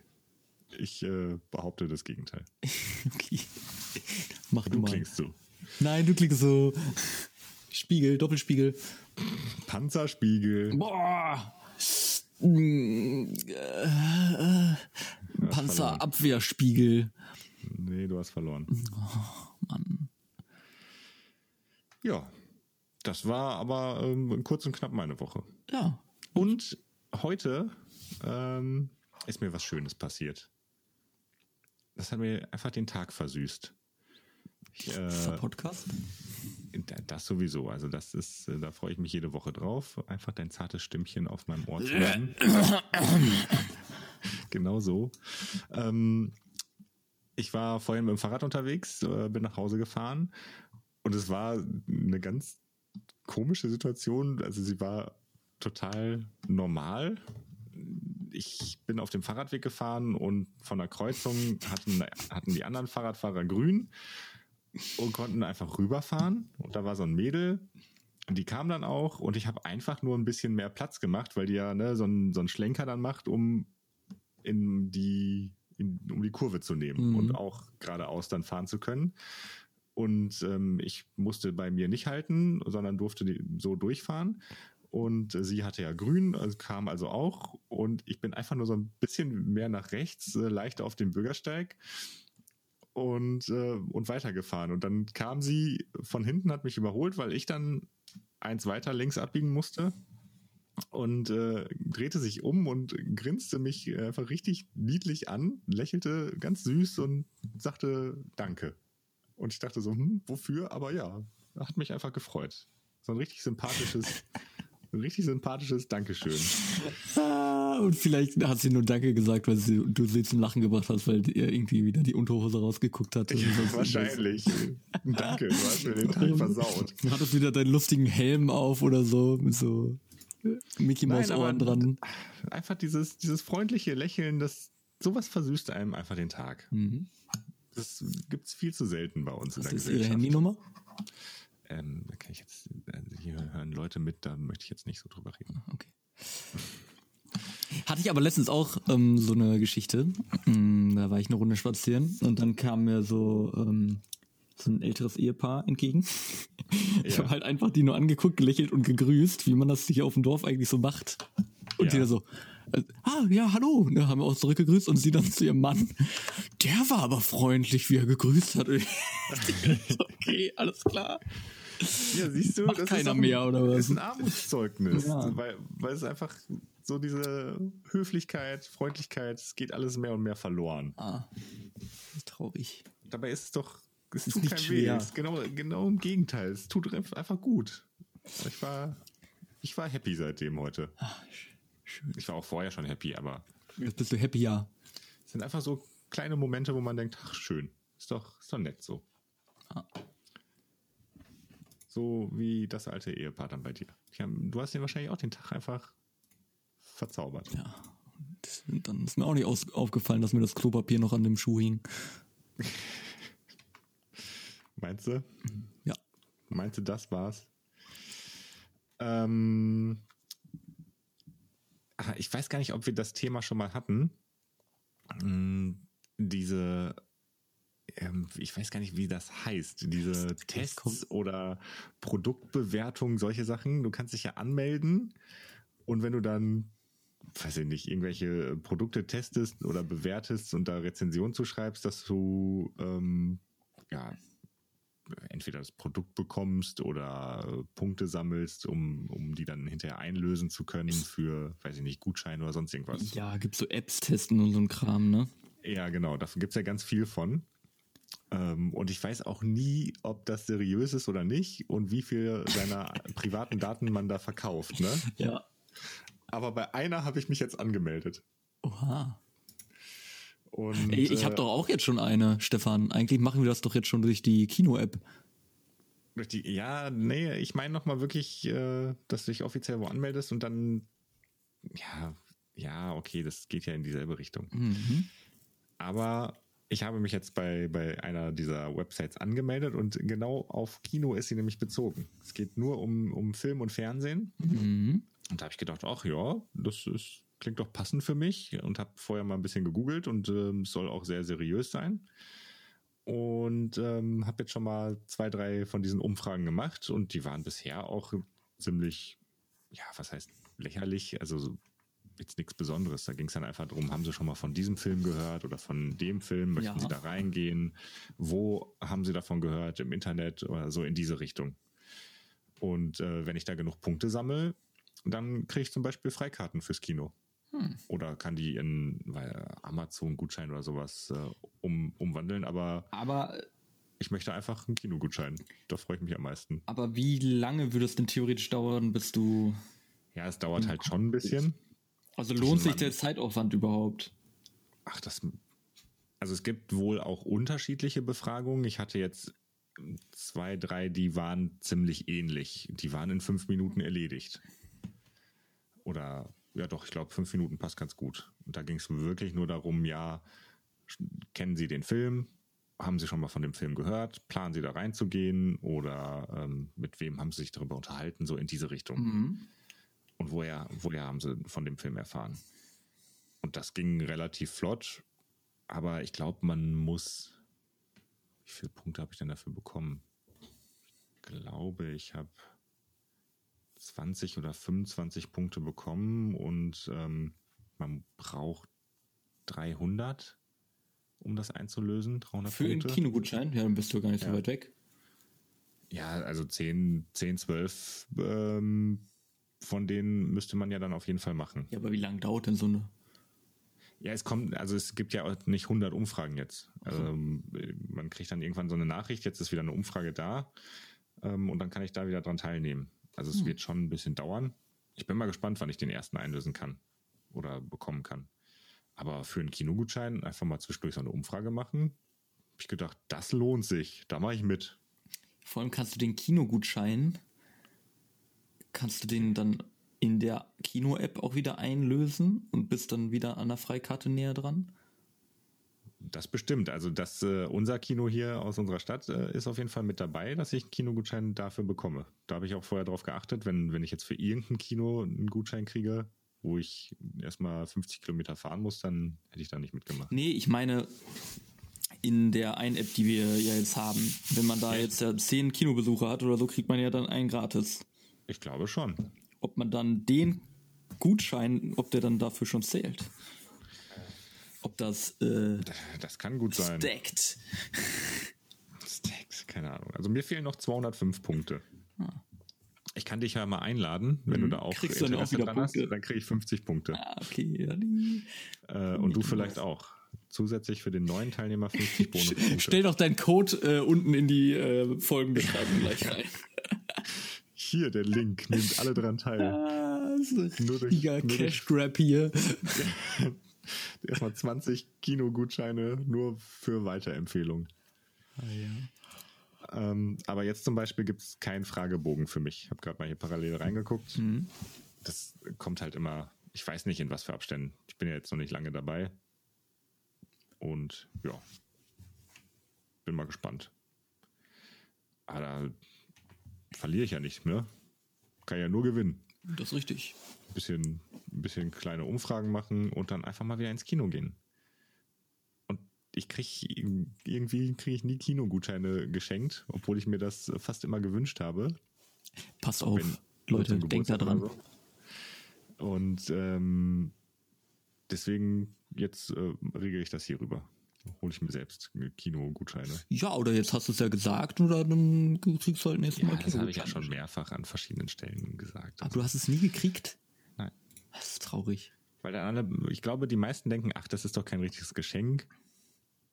Ich äh, behaupte das Gegenteil. Okay. Mach du, Du mal. klingst so. Nein, du klingst so. Spiegel, Doppelspiegel. Panzerspiegel. Boah. Mm, äh, äh, Panzerabwehrspiegel. Nee, du hast verloren. Mann. Ja, das war aber ähm, kurz und knapp meine Woche. Ja. Und heute ähm, ist mir was Schönes passiert. Das hat mir einfach den Tag versüßt. Ich, äh, Podcast? Das sowieso. Also das ist, äh, da freue ich mich jede Woche drauf, einfach dein zartes Stimmchen auf meinem Ohr zu hören. genau so. Ähm, ich war vorhin mit dem Fahrrad unterwegs, äh, bin nach Hause gefahren und es war eine ganz komische Situation. Also sie war total normal. Ich bin auf dem Fahrradweg gefahren und von der Kreuzung hatten, hatten die anderen Fahrradfahrer grün und konnten einfach rüberfahren. Und da war so ein Mädel, und die kam dann auch und ich habe einfach nur ein bisschen mehr Platz gemacht, weil die ja ne, so, einen, so einen Schlenker dann macht, um in die, in, um die Kurve zu nehmen Mhm. und auch geradeaus dann fahren zu können. Und ähm, ich musste bei mir nicht halten, sondern durfte die, so durchfahren. Und äh, sie hatte ja grün, also kam also auch. Und ich bin einfach nur so ein bisschen mehr nach rechts, äh, leicht auf den Bürgersteig und, äh, und weitergefahren. Und dann kam sie von hinten, hat mich überholt, weil ich dann eins weiter links abbiegen musste und äh, drehte sich um und grinste mich einfach richtig niedlich an, lächelte ganz süß und sagte Danke. Und ich dachte so, hm, wofür? Aber ja, hat mich einfach gefreut. So ein richtig sympathisches, ein richtig sympathisches Dankeschön. Ah, und vielleicht hat sie nur Danke gesagt, weil sie, du sie zum Lachen gebracht hast, weil ihr irgendwie wieder die Unterhose rausgeguckt hat. Ja, wahrscheinlich. Danke, du hast mir den Tag versaut. Du hattest wieder deinen lustigen Helm auf oder so, mit so Mickey Mouse Ohren dran. Einfach dieses, dieses freundliche Lächeln, das sowas versüßt einem einfach den Tag. Mhm. Das gibt's viel zu selten bei uns Was in der ist Gesellschaft. Ihre Handynummer? Ähm, da kann ich jetzt, also hier hören Leute mit, da möchte ich jetzt nicht so drüber reden. Okay. Hatte ich aber letztens auch ähm, so eine Geschichte. Mm, Da war ich eine Runde spazieren und dann kam mir so, ähm, so ein älteres Ehepaar entgegen. Ich Ja. habe halt einfach die nur angeguckt, gelächelt und gegrüßt, wie man das hier auf dem Dorf eigentlich so macht. Und Ja. die da so, äh, ah, ja, hallo. Und da haben wir auch zurückgegrüßt und sie dann zu ihrem Mann, der war aber freundlich, wie er gegrüßt hat. Okay, alles klar. Ja, siehst du, Macht das keiner ist ein, mehr, oder was? ist ein Armutszeugnis, Ja. weil, weil es einfach so diese Höflichkeit, Freundlichkeit, es geht alles mehr und mehr verloren. Ah, traurig. Dabei ist es doch, es Ist tut nicht kein schwer. weh. Genau, genau im Gegenteil. Es tut einfach gut. Ich war, ich war happy seitdem heute. Ah, sch- schön. Ich war auch vorher schon happy, aber Jetzt bist du happy, ja. es sind einfach so kleine Momente, wo man denkt, ach schön, ist doch, ist doch nett so. Ah. So wie das alte Ehepaar dann bei dir. Haben, du hast den wahrscheinlich auch den Tag einfach verzaubert. Ja. Dann ist mir auch nicht aus, aufgefallen, dass mir das Klopapier noch an dem Schuh hing. Meinst du? Ja. Meinst du, das war's? Ähm, ah, ich weiß gar nicht, ob wir das Thema schon mal hatten. Mm, Diese, ähm, ich weiß gar nicht, wie das heißt. Diese Tests oder Produktbewertung, solche Sachen. Du kannst dich ja anmelden und wenn du dann, weiß ich nicht, irgendwelche Produkte testest oder bewertest und da Rezension zu schreibst, dass du ähm, ja entweder das Produkt bekommst oder Punkte sammelst, um, um die dann hinterher einlösen zu können für, weiß ich nicht, Gutscheine oder sonst irgendwas. Ja, gibt's so Apps testen und so ein Kram, ne? Ja, genau, davon gibt's ja ganz viel von. Ähm, und ich weiß auch nie, ob das seriös ist oder nicht und wie viel seiner privaten Daten man da verkauft. Ne? Ja. Aber bei einer habe ich mich jetzt angemeldet. Oha. Und, Ey, ich habe äh, doch auch jetzt schon eine, Stefan. Eigentlich machen wir das doch jetzt schon durch die Kino-App. durch die, ja, nee, ich meine nochmal wirklich, äh, dass du dich offiziell wo anmeldest und dann, ja, ja, okay, das geht ja in dieselbe Richtung. Mhm. Aber ich habe mich jetzt bei, bei einer dieser Websites angemeldet und genau auf Kino ist sie nämlich bezogen. Es geht nur um, um Film und Fernsehen. Mhm. Und da habe ich gedacht, ach ja, das ist, klingt doch passend für mich und habe vorher mal ein bisschen gegoogelt und ähm, es soll auch sehr seriös sein. Und ähm, habe jetzt schon mal zwei, drei von diesen Umfragen gemacht und die waren bisher auch ziemlich, ja, was heißt lächerlich, also so jetzt nichts Besonderes. Da ging es dann einfach darum, haben Sie schon mal von diesem Film gehört oder von dem Film? Möchten Ja. Sie da reingehen? Wo haben Sie davon gehört? Im Internet oder so in diese Richtung? Und äh, wenn ich da genug Punkte sammle, dann kriege ich zum Beispiel Freikarten fürs Kino. Oder kann die in Amazon-Gutschein oder sowas äh, um, umwandeln. Aber Aber, ich möchte einfach einen Kinogutschein. Da freue ich mich am meisten. aber wie lange würde es denn theoretisch dauern, bis du. Ja, es dauert halt schon ein bisschen. Also lohnt sich der Zeitaufwand überhaupt? Ach, das. Also es gibt wohl auch unterschiedliche Befragungen. Ich hatte jetzt zwei, drei, die waren ziemlich ähnlich. Die waren in fünf Minuten erledigt. Oder ja doch, ich glaube, fünf Minuten passt ganz gut. Und da ging es wirklich nur darum, ja, kennen Sie den Film? Haben Sie schon mal von dem Film gehört? Planen Sie da reinzugehen? Oder ähm, mit wem haben Sie sich darüber unterhalten? So in diese Richtung. Mhm. Und woher, woher haben sie von dem Film erfahren? Und das ging relativ flott, aber ich glaube, man muss. Wie viele Punkte habe ich denn dafür bekommen? Ich glaube, ich habe 20 oder 25 Punkte bekommen und ähm, man braucht 300, um das einzulösen. 300 Für einen Punkte. Kinogutschein? Ja, dann bist du gar nicht so Ja. weit weg. Ja, also 10, 10 12 ähm, von denen müsste man ja dann auf jeden Fall machen. Ja, aber wie lange dauert denn so eine? Ja, es kommt, also es gibt ja auch nicht 100 Umfragen jetzt. Ähm, man kriegt dann irgendwann so eine Nachricht, jetzt ist wieder eine Umfrage da ähm, und dann kann ich da wieder dran teilnehmen. Also es wird schon ein bisschen dauern. Ich bin mal gespannt, wann ich den ersten einlösen kann. oder bekommen kann. Aber für einen Kinogutschein einfach mal zwischendurch so eine Umfrage machen, habe ich gedacht, das lohnt sich. Da mache ich mit. Vor allem kannst du den Kinogutschein, kannst du den dann in der Kino-App auch wieder einlösen und bist dann wieder an der Freikarte näher dran? Das bestimmt. Also das äh, unser Kino hier aus unserer Stadt äh, ist auf jeden Fall mit dabei, dass ich einen Kinogutschein dafür bekomme. Da habe ich auch vorher drauf geachtet, wenn, wenn ich jetzt für irgendein Kino einen Gutschein kriege, wo ich erstmal 50 Kilometer fahren muss, dann hätte ich da nicht mitgemacht. Nee, ich meine in der einen App, die wir ja jetzt haben. Wenn man da jetzt ja zehn Kinobesucher hat oder so, kriegt man ja dann einen gratis. Ich glaube schon. Ob man dann den Gutschein, ob der dann dafür schon zählt. Ob das äh, Das kann gut sein. stackt. Stacks, keine Ahnung. Also mir fehlen noch 205 Punkte. Ah. Ich kann dich ja mal einladen, wenn du da auch. Kriegst du dann auch wieder dran hast, Punkte? dann kriege ich 50 Punkte. Ah, okay. Äh, und du vielleicht auch. Zusätzlich für den neuen Teilnehmer 50 Bonuspunkte. Stell doch deinen Code äh, unten in die äh, Folgenbeschreibung gleich rein. Hier der Link, nehmt alle dran teil. Ah, das ist ein Nur durch- nur Cash Grab hier. Erstmal 20 Kinogutscheine nur für Weiterempfehlung. Ähm, aber jetzt zum Beispiel gibt es keinen Fragebogen für mich. Ich habe gerade mal hier parallel reingeguckt. Mhm. Das kommt halt immer, ich weiß nicht in was für Abständen. Ich bin ja jetzt noch nicht lange dabei. Und ja, bin mal gespannt. Aber da verliere ich ja nicht, ne? Kann ja nur gewinnen. Das ist richtig. bisschen, bisschen kleine Umfragen machen und dann einfach mal wieder ins Kino gehen. Und ich kriege irgendwie kriege ich nie Kinogutscheine geschenkt, obwohl ich mir das fast immer gewünscht habe. Passt auf, Wenn- Leute, denkt da dran. so. Und ähm, deswegen jetzt äh, regel ich das hier rüber. Hole ich mir selbst Kinogutscheine. Ja, oder jetzt hast du es ja gesagt oder dann kriegst du halt nächstes Mal Ja, das habe ich ja Kinogutscheine. schon mehrfach an verschiedenen Stellen gesagt. Aber du hast es nie gekriegt? Nein. Das ist traurig. Weil dann alle, ich glaube, die meisten denken, ach, das ist doch kein richtiges Geschenk.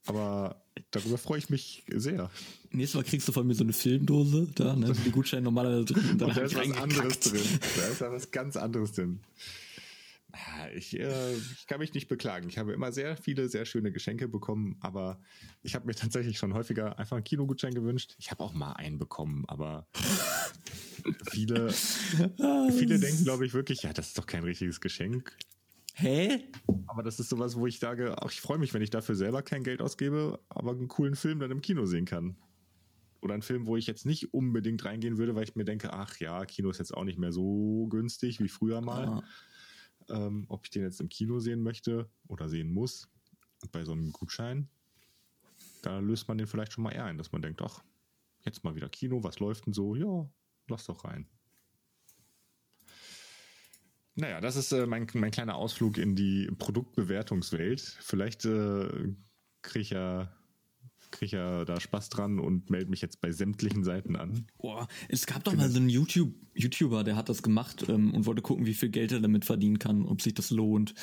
Aber darüber freue ich mich sehr. Nächstes Mal kriegst du von mir so eine Filmdose, da, ne, sind die Gutscheine normalerweise drin. Und dann Und da ist was anderes drin. Da ist ja was ganz anderes drin. Ja, Ich, äh, ich kann mich nicht beklagen. Ich habe immer sehr viele, sehr schöne Geschenke bekommen, aber ich habe mir tatsächlich schon häufiger einfach einen Kinogutschein gewünscht. Ich habe auch mal einen bekommen, aber viele, viele denken, glaube ich, wirklich, ja, das ist doch kein richtiges Geschenk. Hä? Aber das ist sowas, wo ich sage, ach, ich freue mich, wenn ich dafür selber kein Geld ausgebe, aber einen coolen Film dann im Kino sehen kann. Oder einen Film, wo ich jetzt nicht unbedingt reingehen würde, weil ich mir denke, ach ja, Kino ist jetzt auch nicht mehr so günstig wie früher mal. Ah, Ähm, ob ich den jetzt im Kino sehen möchte oder sehen muss. Bei so einem Gutschein, da löst man den vielleicht schon mal eher ein, dass man denkt, ach, jetzt mal wieder Kino, was läuft denn so? Ja, lass doch rein. Naja, das ist äh, mein, mein kleiner Ausflug in die Produktbewertungswelt. Vielleicht äh, kriege ich, ja, krieg ich ja da Spaß dran und melde mich jetzt bei sämtlichen Seiten an. boah, es gab doch mal so einen YouTube, YouTuber, der hat das gemacht ähm, und wollte gucken, wie viel Geld er damit verdienen kann, ob sich das lohnt.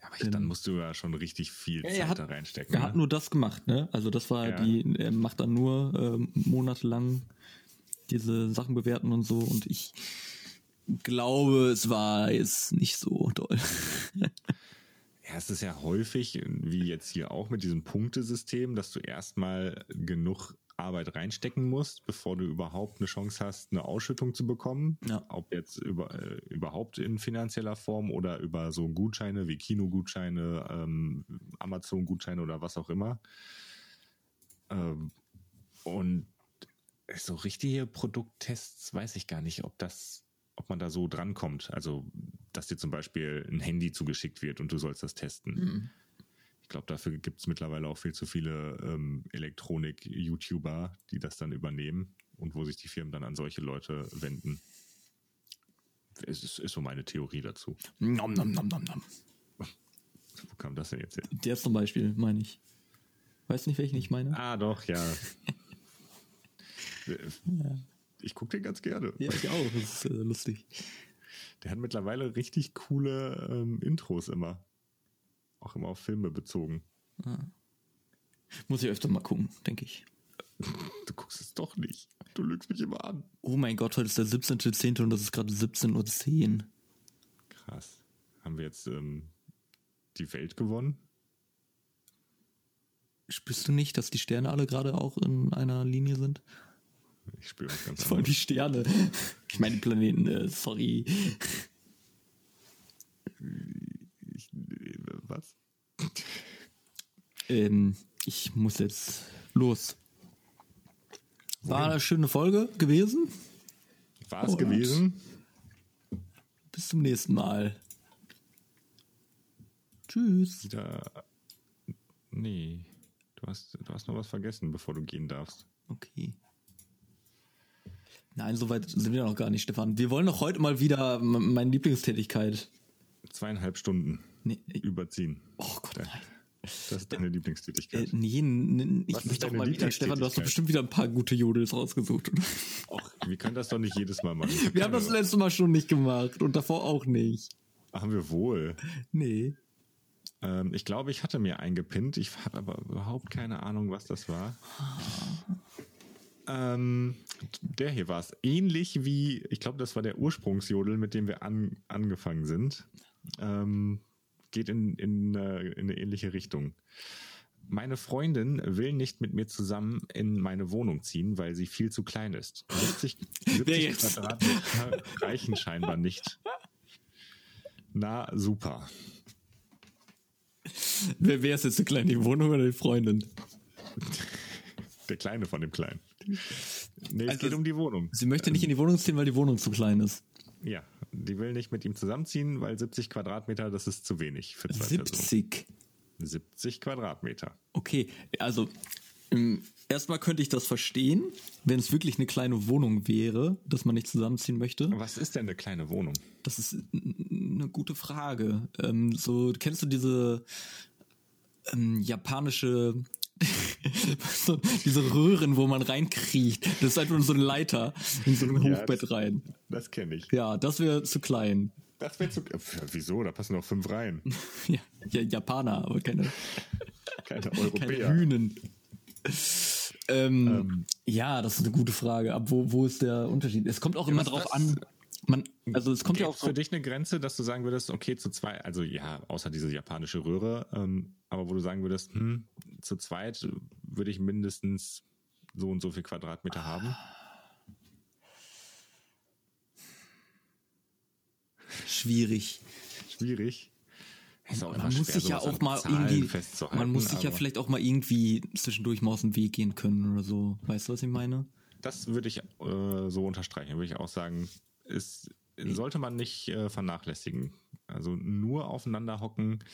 Ja, aber ich, dann musst du ja schon richtig viel Zeit hat- da reinstecken. Er ne? hat nur das gemacht, ne? Also das war Ja. die, er macht dann nur ähm, monatelang diese Sachen bewerten und so und ich glaube, es war jetzt nicht so doll. Ja, es ist ja häufig, wie jetzt hier auch mit diesem Punktesystem, dass du erstmal genug Arbeit reinstecken musst, bevor du überhaupt eine Chance hast, eine Ausschüttung zu bekommen. Ja. Ob jetzt über, äh, überhaupt in finanzieller Form oder über so Gutscheine wie Kinogutscheine, ähm, Amazon-Gutscheine oder was auch immer. Ähm, und so richtige Produkttests weiß ich gar nicht, ob das, ob man da so drankommt. Also, dass dir zum Beispiel ein Handy zugeschickt wird und du sollst das testen. Ich glaube, dafür gibt es mittlerweile auch viel zu viele ähm, Elektronik-YouTuber, die das dann übernehmen und wo sich die Firmen dann an solche Leute wenden. Es ist, ist so meine Theorie dazu. nom, nom, nom, nom, nom. Wo kam das denn jetzt her? Der zum Beispiel, meine ich. Weißt du nicht, welchen ich meine? Ah, doch, ja. Ich gucke den ganz gerne. Ja, ich auch. Das ist äh, lustig. Der hat mittlerweile richtig coole ähm, Intros immer. Auch immer auf Filme bezogen. Muss ich öfter mal gucken, denke ich. Du guckst es doch nicht. Du lügst mich immer an. Oh mein Gott, heute ist der 17.10. und das ist gerade 17.10 Uhr. Krass. Haben wir jetzt ähm, die Welt gewonnen? Spürst du nicht, dass die Sterne alle gerade auch in einer Linie sind? Ich spüre was ganz Vor allem die Sterne. Ich meine Planeten, äh, sorry. Ich, was? Ähm, ich muss jetzt los. War eine schöne Folge gewesen. War es gewesen? Bis zum nächsten Mal. Tschüss. Wieder. Nee. Du hast, du hast noch was vergessen, bevor du gehen darfst. Okay. Nein, soweit sind wir noch gar nicht, Stefan. Wir wollen doch heute mal wieder meine Lieblingstätigkeit. Zweieinhalb Stunden Nee, ich- überziehen. oh Gott, nein. Das ist deine Äh, Lieblingstätigkeit. nee, n- ich Was möchte doch deine mal wieder, Stefan, du hast doch bestimmt wieder ein paar gute Jodels rausgesucht. Och, wir können das doch nicht jedes Mal machen. Wir haben das letzte Mal schon nicht gemacht und davor auch nicht. Haben wir wohl. Nee. Ähm, ich glaube, ich hatte mir eingepinnt. Ich habe aber überhaupt keine Ahnung, was das war. Ähm, der hier war es. Ähnlich wie, ich glaube, das war der Ursprungsjodel, mit dem wir an, angefangen sind. Ähm, geht in, in, äh, in eine ähnliche Richtung. Meine Freundin will nicht mit mir zusammen in meine Wohnung ziehen, weil sie viel zu klein ist. 70, 70 jetzt? Quadratmeter reichen scheinbar nicht. Na, super. Wer, wer ist jetzt eine kleine Wohnung oder die Freundin? Der Kleine von dem Kleinen. Nee, es Also geht um die Wohnung. Sie möchte nicht in die Wohnung ziehen, weil die Wohnung zu klein ist. Ja, die will nicht mit ihm zusammenziehen, weil 70 Quadratmeter, das ist zu wenig für zwei Personen. 70. 70 Quadratmeter. Okay, also ähm, erstmal könnte ich das verstehen, wenn es wirklich eine kleine Wohnung wäre, dass man nicht zusammenziehen möchte. Was ist denn eine kleine Wohnung? Das ist eine gute Frage. Ähm, so kennst du diese ähm, japanische so, diese Röhren, wo man reinkriecht. Das ist einfach nur so eine Leiter in so ein Ja, Hochbett das- rein. Das kenne ich. Ja, das wäre zu klein. Das wäre zu. Äh, Wieso? Da passen noch fünf rein. Ja, ja Japaner, aber keine, Keine keine Europäer. Hühnen. Ähm, Ja, das ist eine gute Frage. Aber wo, wo ist der Unterschied? Es kommt auch immer was drauf das- an. Man, also es kommt ja auch für dich eine Grenze, dass du sagen würdest, okay, zu zwei, also ja, außer diese japanische Röhre, ähm, aber wo du sagen würdest, hm, zu zweit würde ich mindestens so und so viel Quadratmeter haben. schwierig. Schwierig. Man muss sich ja auch mal irgendwie, man muss sich ja vielleicht auch mal irgendwie zwischendurch mal aus dem Weg gehen können oder so. Weißt du, was ich meine? Das würde ich äh, so unterstreichen, würde ich auch sagen, ist, sollte man nicht äh, vernachlässigen. Also nur aufeinander hocken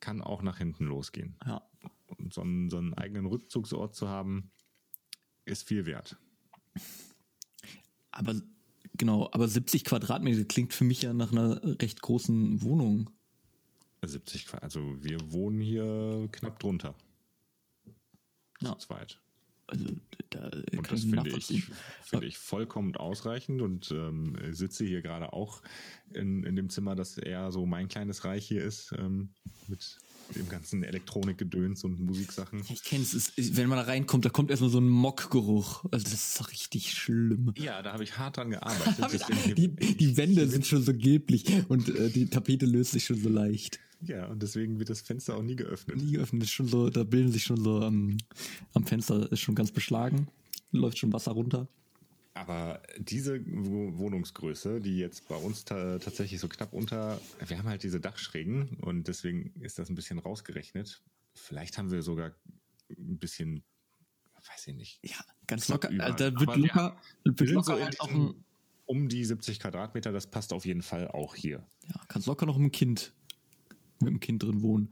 kann auch nach hinten losgehen. Ja. Und so einen, so einen eigenen Rückzugsort zu haben, ist viel wert. Aber genau, aber 70 Quadratmeter klingt für mich ja nach einer recht großen Wohnung. 70, Qua- also wir wohnen hier knapp drunter. Ja. Zu zweit. Also da Und das finde ich, finde ich vollkommen ausreichend und ähm, sitze hier gerade auch in, in dem Zimmer, das eher so mein kleines Reich hier ist, ähm, mit dem ganzen Elektronikgedöns und Musiksachen. Ich kenne es, wenn man da reinkommt, da kommt erstmal so ein Mockgeruch. Also das ist doch richtig schlimm. Ja, da habe ich hart dran gearbeitet. Die, die Wände sind schon so gelblich und äh, die Tapete löst sich schon so leicht. Ja, und deswegen wird das Fenster auch nie geöffnet. Die geöffnet ist schon so, da bilden sich schon so am, am Fenster ist schon ganz beschlagen, läuft schon Wasser runter. Aber diese Wo- Wohnungsgröße, die jetzt bei uns ta tatsächlich so knapp unter, wir haben halt diese Dachschrägen und deswegen ist das ein bisschen rausgerechnet. Vielleicht haben wir sogar ein bisschen, weiß ich nicht. Ja, ganz locker. über. Also, da wird Aber locker, wird Wir sind locker so halt ein, um die 70 Quadratmeter, das passt auf jeden Fall auch hier. ja, kannst locker noch mit dem Kind, mit dem Kind drin wohnen.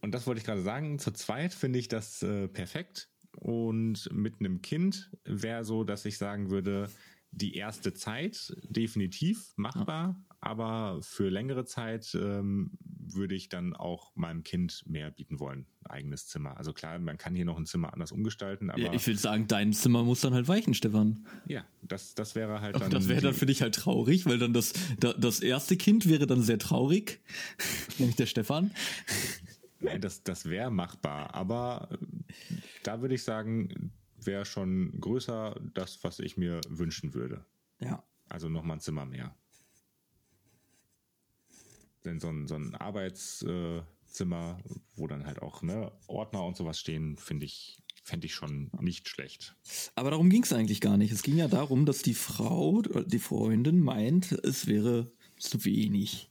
Und das wollte ich gerade sagen. Zu zweit finde ich das äh, perfekt. Und mit einem Kind wäre so, dass ich sagen würde, die erste Zeit definitiv machbar, aber für längere Zeit ähm, würde ich dann auch meinem Kind mehr bieten wollen. Ein eigenes Zimmer. Also klar, man kann hier noch ein Zimmer anders umgestalten, aber Ja, ich will sagen, dein Zimmer muss dann halt weichen, Stefan. ja, das, das wäre halt dann. das wäre dann für dich halt traurig, weil dann das, da- das erste Kind wäre dann sehr traurig, nämlich der Stefan. Nein, das, das wäre machbar, aber äh, da würde ich sagen, wäre schon größer das, was ich mir wünschen würde. Ja. Also nochmal ein Zimmer mehr. Denn so ein, so ein Arbeitszimmer, wo dann halt auch ne, Ordner und sowas stehen, finde ich, fände ich schon nicht schlecht. Aber darum ging es eigentlich gar nicht. Es ging ja darum, dass die Frau, die Freundin meint, es wäre zu wenig.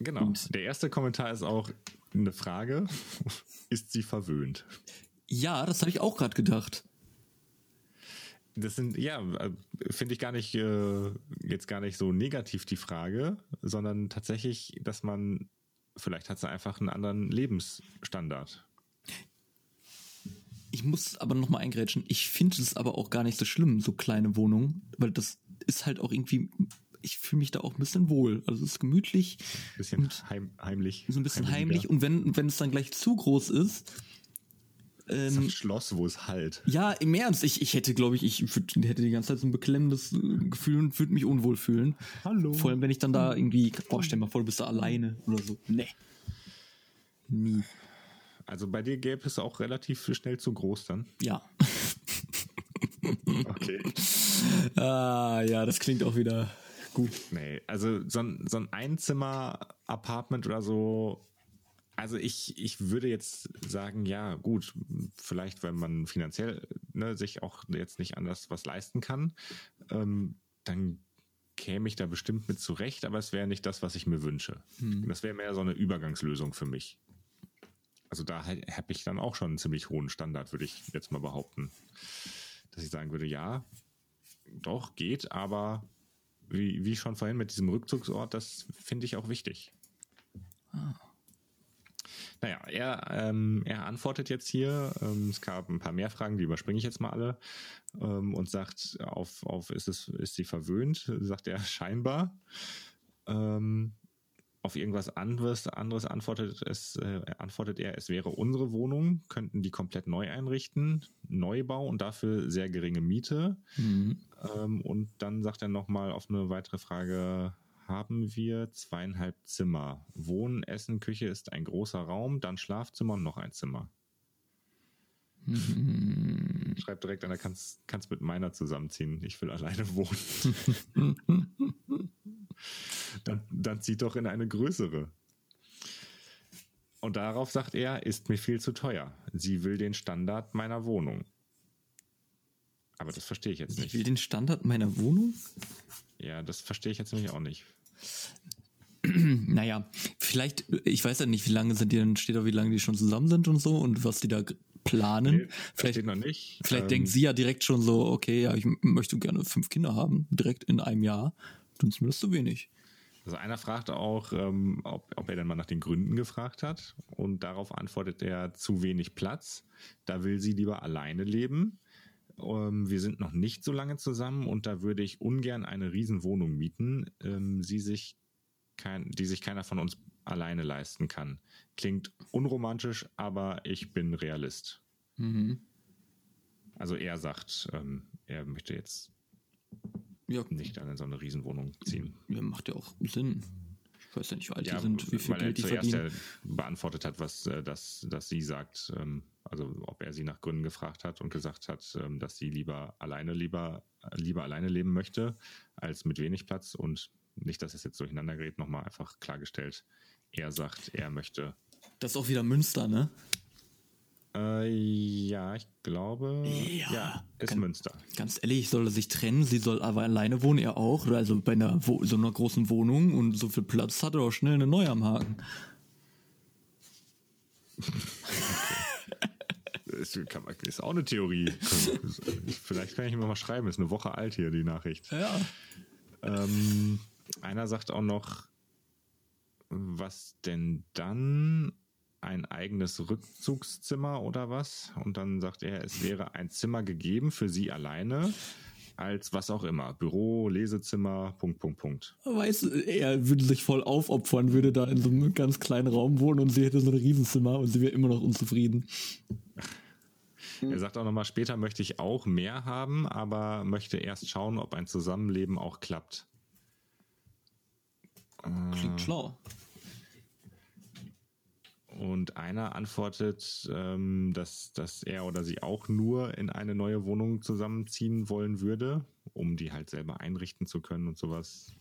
Genau. Und der erste Kommentar ist auch eine Frage. Ist sie verwöhnt? Ja, das habe ich auch gerade gedacht. Das sind, ja, finde ich gar nicht, äh, jetzt gar nicht so negativ die Frage, sondern tatsächlich, dass man, vielleicht hat sie einfach einen anderen Lebensstandard. Ich muss aber nochmal eingrätschen. Ich finde es aber auch gar nicht so schlimm, so kleine Wohnungen, weil das ist halt auch irgendwie, ich fühle mich da auch ein bisschen wohl. Also es ist gemütlich. Ein bisschen heim, heimlich. So ein bisschen heimlich. Und wenn, wenn es dann gleich zu groß ist, ähm, so ein Schloss, wo es halt. Ja, im Ernst. Ich, ich hätte, glaube ich, ich würd, hätte die ganze Zeit so ein beklemmendes äh, Gefühl und würde mich unwohl fühlen. Hallo. Vor allem, wenn ich dann da irgendwie, boah, stell mal vor, du bist da alleine oder so. Nee. Nie. Also bei dir gäbe es auch relativ schnell zu groß dann? Ja. okay. Ah, ja, das klingt auch wieder gut. Nee, also so ein, so ein Einzimmer-Apartment oder so also ich, ich würde jetzt sagen, ja, gut, vielleicht, wenn man finanziell ne, sich auch jetzt nicht anders was leisten kann, ähm, dann käme ich da bestimmt mit zurecht, aber es wäre nicht das, was ich mir wünsche. Hm. Das wäre mehr so eine Übergangslösung für mich. Also da habe ich dann auch schon einen ziemlich hohen Standard, würde ich jetzt mal behaupten. Dass ich sagen würde, ja, doch, geht, aber wie, wie schon vorhin mit diesem Rückzugsort, das finde ich auch wichtig. Ah. Naja, er, ähm, er antwortet jetzt hier. Ähm, es gab ein paar mehr Fragen, die überspringe ich jetzt mal alle. Ähm, und sagt, auf, auf ist, es, ist sie verwöhnt? Sagt er scheinbar. Ähm, auf irgendwas anderes, anderes antwortet, es, äh, antwortet er, es wäre unsere Wohnung, könnten die komplett neu einrichten, Neubau und dafür sehr geringe Miete. Mhm. Ähm, und dann sagt er nochmal auf eine weitere Frage, haben wir zweieinhalb Zimmer. Wohnen, Essen, Küche ist ein großer Raum, dann Schlafzimmer und noch ein Zimmer. Mhm. Schreib direkt an, kannst, kannst mit meiner zusammenziehen. Ich will alleine wohnen. dann, dann zieht doch in eine größere. Und darauf sagt er, ist mir viel zu teuer. Sie will den Standard meiner Wohnung. Aber das verstehe ich jetzt nicht. Sie will den Standard meiner Wohnung? Ja, das verstehe ich jetzt nämlich auch nicht. Naja, vielleicht, ich weiß ja nicht, wie lange sind die dann, steht da, wie lange die schon zusammen sind und so und was die da planen. Nee, vielleicht noch nicht. Vielleicht ähm, denkt sie ja direkt schon so, okay, ja, ich möchte gerne fünf Kinder haben, direkt in einem Jahr. Dann ist mir das zu wenig. Also einer fragt auch, ähm, ob, ob er dann mal nach den Gründen gefragt hat und darauf antwortet er zu wenig Platz. Da will sie lieber alleine leben. Ähm, wir sind noch nicht so lange zusammen und da würde ich ungern eine Riesenwohnung mieten, ähm, sie sich kein, die sich keiner von uns alleine leisten kann. Klingt unromantisch, aber ich bin Realist. Mhm. Also er sagt, ähm, er möchte jetzt ja. nicht in so eine Riesenwohnung ziehen. Ja, macht ja auch Sinn. Ich weiß ja nicht, wie alt ja, die sind, wie viel weil Geld die verdienen. beantwortet hat, was äh, das, dass sie sagt, ähm, also ob er sie nach Gründen gefragt hat und gesagt hat, ähm, dass sie lieber alleine lieber lieber alleine leben möchte als mit wenig Platz und nicht, dass es jetzt durcheinander gerät, nochmal einfach klargestellt. Er sagt, er möchte. Das ist auch wieder Münster, ne? Äh, ja, ich glaube. Ja, ja ist ganz, Münster. Ganz ehrlich, soll er sich trennen, sie soll aber alleine wohnen, er auch. Also bei einer, so einer großen Wohnung und so viel Platz hat er auch schnell eine neue am Haken. Das ist auch eine Theorie. Vielleicht kann ich ihm mal schreiben. Ist eine Woche alt hier, die Nachricht. Ja. Ähm, einer sagt auch noch, was denn dann? Ein eigenes Rückzugszimmer oder was? Und dann sagt er, es wäre ein Zimmer gegeben für sie alleine als was auch immer. Büro, Lesezimmer, Punkt, Punkt, Punkt. Weißt du, er würde sich voll aufopfern, würde da in so einem ganz kleinen Raum wohnen und sie hätte so ein Riesenzimmer und sie wäre immer noch unzufrieden. Er sagt auch nochmal, später möchte ich auch mehr haben, aber möchte erst schauen, ob ein Zusammenleben auch klappt. Klingt äh, schlau. Und einer antwortet, ähm, dass, dass er oder sie auch nur in eine neue Wohnung zusammenziehen wollen würde, um die halt selber einrichten zu können und sowas.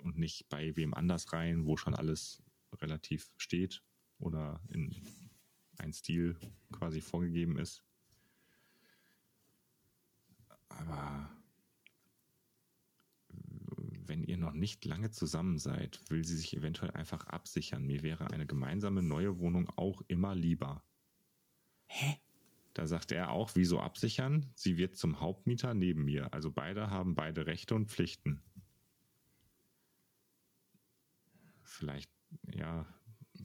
Und nicht bei wem anders rein, wo schon alles relativ steht oder in ein Stil quasi vorgegeben ist. Aber wenn ihr noch nicht lange zusammen seid, will sie sich eventuell einfach absichern. Mir wäre eine gemeinsame neue Wohnung auch immer lieber. Hä? Da sagt er auch, wieso absichern? Sie wird zum Hauptmieter neben mir. Also beide haben beide Rechte und Pflichten. Vielleicht, ja,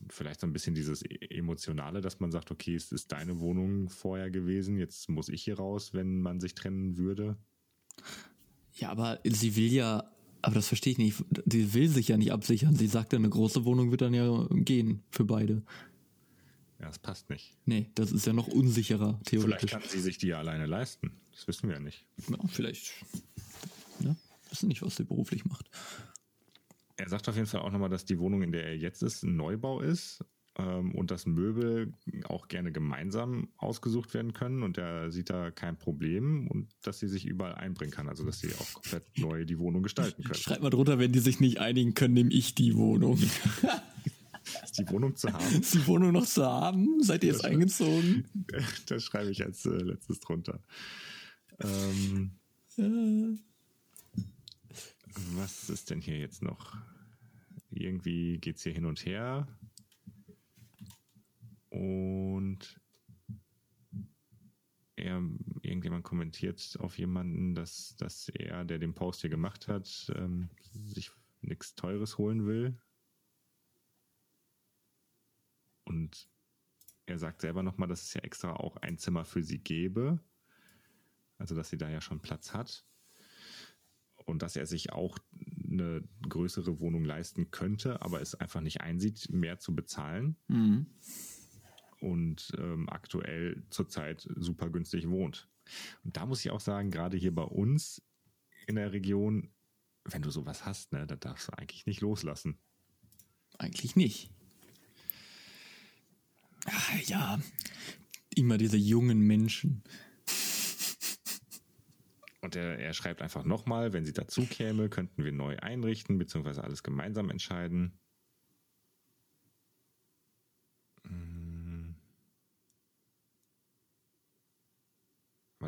vielleicht so ein bisschen dieses e- Emotionale, dass man sagt, okay, es ist deine Wohnung vorher gewesen, jetzt muss ich hier raus, wenn man sich trennen würde. Ja, aber sie will ja, aber das verstehe ich nicht. Sie will sich ja nicht absichern. Sie sagt ja, eine große Wohnung wird dann ja gehen für beide. Ja, das passt nicht. Nee, das ist ja noch unsicherer, Vielleicht theoretisch. kann sie sich die ja alleine leisten. Das wissen wir ja nicht. Ja, vielleicht. Ja, wissen nicht, was sie beruflich macht. Er sagt auf jeden Fall auch nochmal, dass die Wohnung, in der er jetzt ist, ein Neubau ist ähm, und dass Möbel auch gerne gemeinsam ausgesucht werden können und er sieht da kein Problem und dass sie sich überall einbringen kann, also dass sie auch komplett neu die Wohnung gestalten können. Schreibt mal drunter, wenn die sich nicht einigen können, nehme ich die Wohnung. Ist die Wohnung zu haben? Ist die Wohnung noch zu haben? Seid ihr jetzt eingezogen? das schreibe ich als äh, letztes drunter. Ähm, Äh, was ist denn hier jetzt noch? Irgendwie geht's hier hin und her. Und er, irgendjemand kommentiert auf jemanden, dass, dass er, der den Post hier gemacht hat, ähm, sich nichts Teures holen will. Und er sagt selber nochmal, dass es ja extra auch ein Zimmer für sie gäbe. Also, dass sie da ja schon Platz hat. Und dass er sich auch eine größere Wohnung leisten könnte, aber es einfach nicht einsieht, mehr zu bezahlen. mhm. Und ähm, aktuell zurzeit super günstig wohnt. Und da muss ich auch sagen, gerade hier bei uns in der Region, wenn du sowas hast, ne, da darfst du eigentlich nicht loslassen. Eigentlich nicht. Ah, ja, immer diese jungen Menschen. Und er, er schreibt einfach nochmal, wenn sie dazu käme, könnten wir neu einrichten, beziehungsweise alles gemeinsam entscheiden.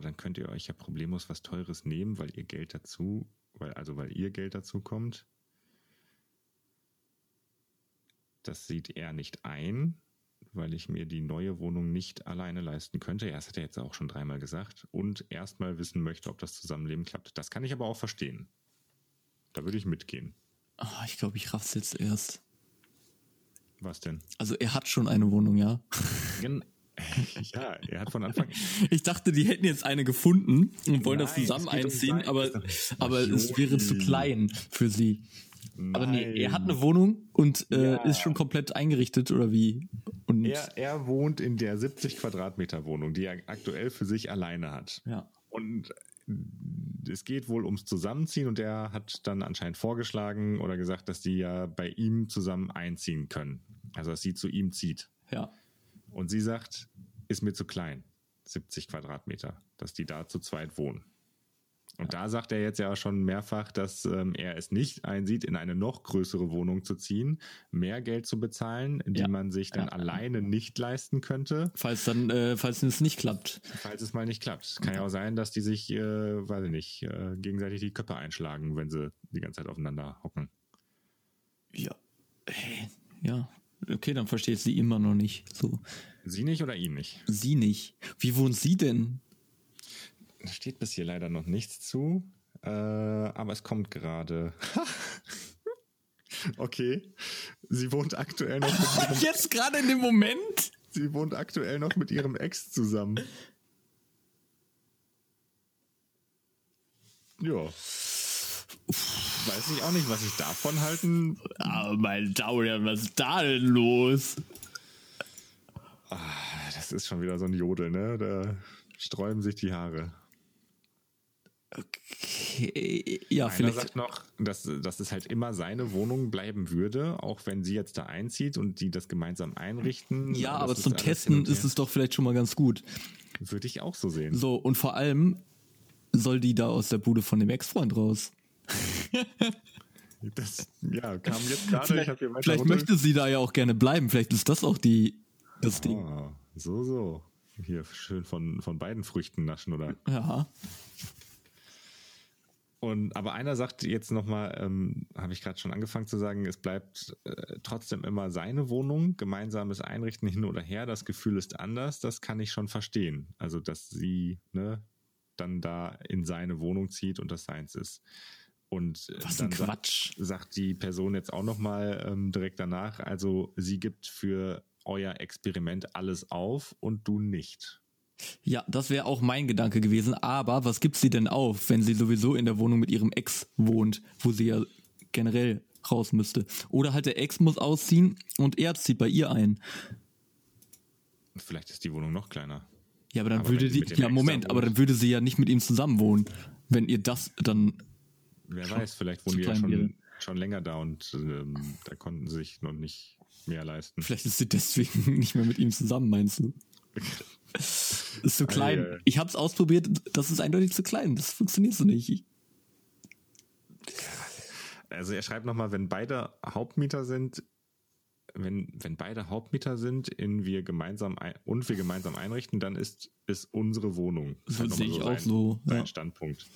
Aber dann könnt ihr euch ja problemlos was Teures nehmen, weil ihr Geld dazu, weil, also weil ihr Geld dazu kommt. Das sieht er nicht ein, weil ich mir die neue Wohnung nicht alleine leisten könnte. Ja, das hat er jetzt auch schon dreimal gesagt. Und erstmal wissen möchte, ob das Zusammenleben klappt. Das kann ich aber auch verstehen. Da würde ich mitgehen. Ah, ich glaube, ich raff's jetzt erst. Was denn? Also er hat schon eine Wohnung, ja. Ja, er hat von Anfang Ich dachte, die hätten jetzt eine gefunden und wollen das Nein, zusammen geht um einziehen, sein- aber, aber es wäre zu klein für sie. Aber nee, Nein. er hat eine Wohnung und äh, Ja. ist schon komplett eingerichtet oder wie? Und Er, er wohnt in der 70 Quadratmeter Wohnung, die er aktuell für sich alleine hat. ja. Und es geht wohl ums Zusammenziehen und er hat dann anscheinend vorgeschlagen oder gesagt, dass die ja bei ihm zusammen einziehen können. Also dass sie zu ihm zieht. Ja. Und sie sagt, ist mir zu klein. 70 Quadratmeter, dass die da zu zweit wohnen. Und da sagt er jetzt ja schon mehrfach, dass ähm, er es nicht einsieht, in eine noch größere Wohnung zu ziehen, mehr Geld zu bezahlen, die Ja. man sich dann Ja. alleine nicht leisten könnte, Falls dann, äh, falls es nicht klappt. falls es mal nicht klappt. Kann ja auch sein, dass die sich, äh, weiß ich nicht, äh, gegenseitig die Köpfe einschlagen, wenn sie die ganze Zeit aufeinander hocken. Ja. Hey, ja. Okay, dann versteht sie immer noch nicht. So. Sie nicht oder ihn nicht? Sie nicht. Wie wohnt sie denn? Da steht bis hier leider noch nichts zu, äh, aber es kommt gerade. okay. Sie wohnt aktuell noch mit ihrem, Jetzt gerade in dem Moment? sie wohnt aktuell noch mit ihrem Ex zusammen. Ja. Weiß ich auch nicht, was ich davon halten. Aber mein Daurian, was ist da denn los? Das ist schon wieder so ein Jodel, ne? Da sträuben sich die Haare. Okay. Ja, Einer vielleicht. sagt noch, dass, dass es halt immer seine Wohnung bleiben würde, auch wenn sie jetzt da einzieht und die das gemeinsam einrichten. Ja, aber zum Testen ist es doch vielleicht schon mal ganz gut. Würde ich auch so sehen. So, und vor allem soll die da aus der Bude von dem Ex-Freund raus. Das ja, kam jetzt gerade. Vielleicht, vielleicht möchte sie da ja auch gerne bleiben. Vielleicht ist das auch die, das oh, Ding. So, so. Hier schön von, von beiden Früchten naschen, oder? Ja. Und aber einer sagt jetzt nochmal, ähm, habe ich gerade schon angefangen zu sagen, es bleibt äh, trotzdem immer seine Wohnung, gemeinsames Einrichten hin oder her, das Gefühl ist anders, das kann ich schon verstehen. Also dass sie ne, dann da in seine Wohnung zieht und das seins ist. Und äh, Was ein Quatsch. Sagt, sagt die Person jetzt auch nochmal ähm, direkt danach, also sie gibt für euer Experiment alles auf und du nicht. Ja, das wäre auch mein Gedanke gewesen. Aber was gibt sie denn auf, wenn sie sowieso in der Wohnung mit ihrem Ex wohnt, wo sie ja generell raus müsste? Oder halt der Ex muss ausziehen und er zieht bei ihr ein. Vielleicht ist die Wohnung noch kleiner. Ja, aber dann Aber würde die, ja Moment, aber dann würde sie ja nicht mit ihm zusammen wohnen, wenn ihr das dann, Wer Schon weiß, vielleicht wohnen die ja schon, schon länger da und ähm, da konnten sie sich noch nicht mehr leisten. vielleicht ist sie deswegen nicht mehr mit ihm zusammen, meinst du? Ist zu klein. Ei, ei, ei. Ich hab's ausprobiert, das ist eindeutig zu klein. Das funktioniert so nicht. Also er schreibt nochmal, wenn beide Hauptmieter sind, wenn, wenn beide Hauptmieter sind in wir gemeinsam ein, und wir gemeinsam einrichten, dann ist es unsere Wohnung. Das ist So halt sehe nochmal ich auch sein, so, Sein ja. Standpunkt.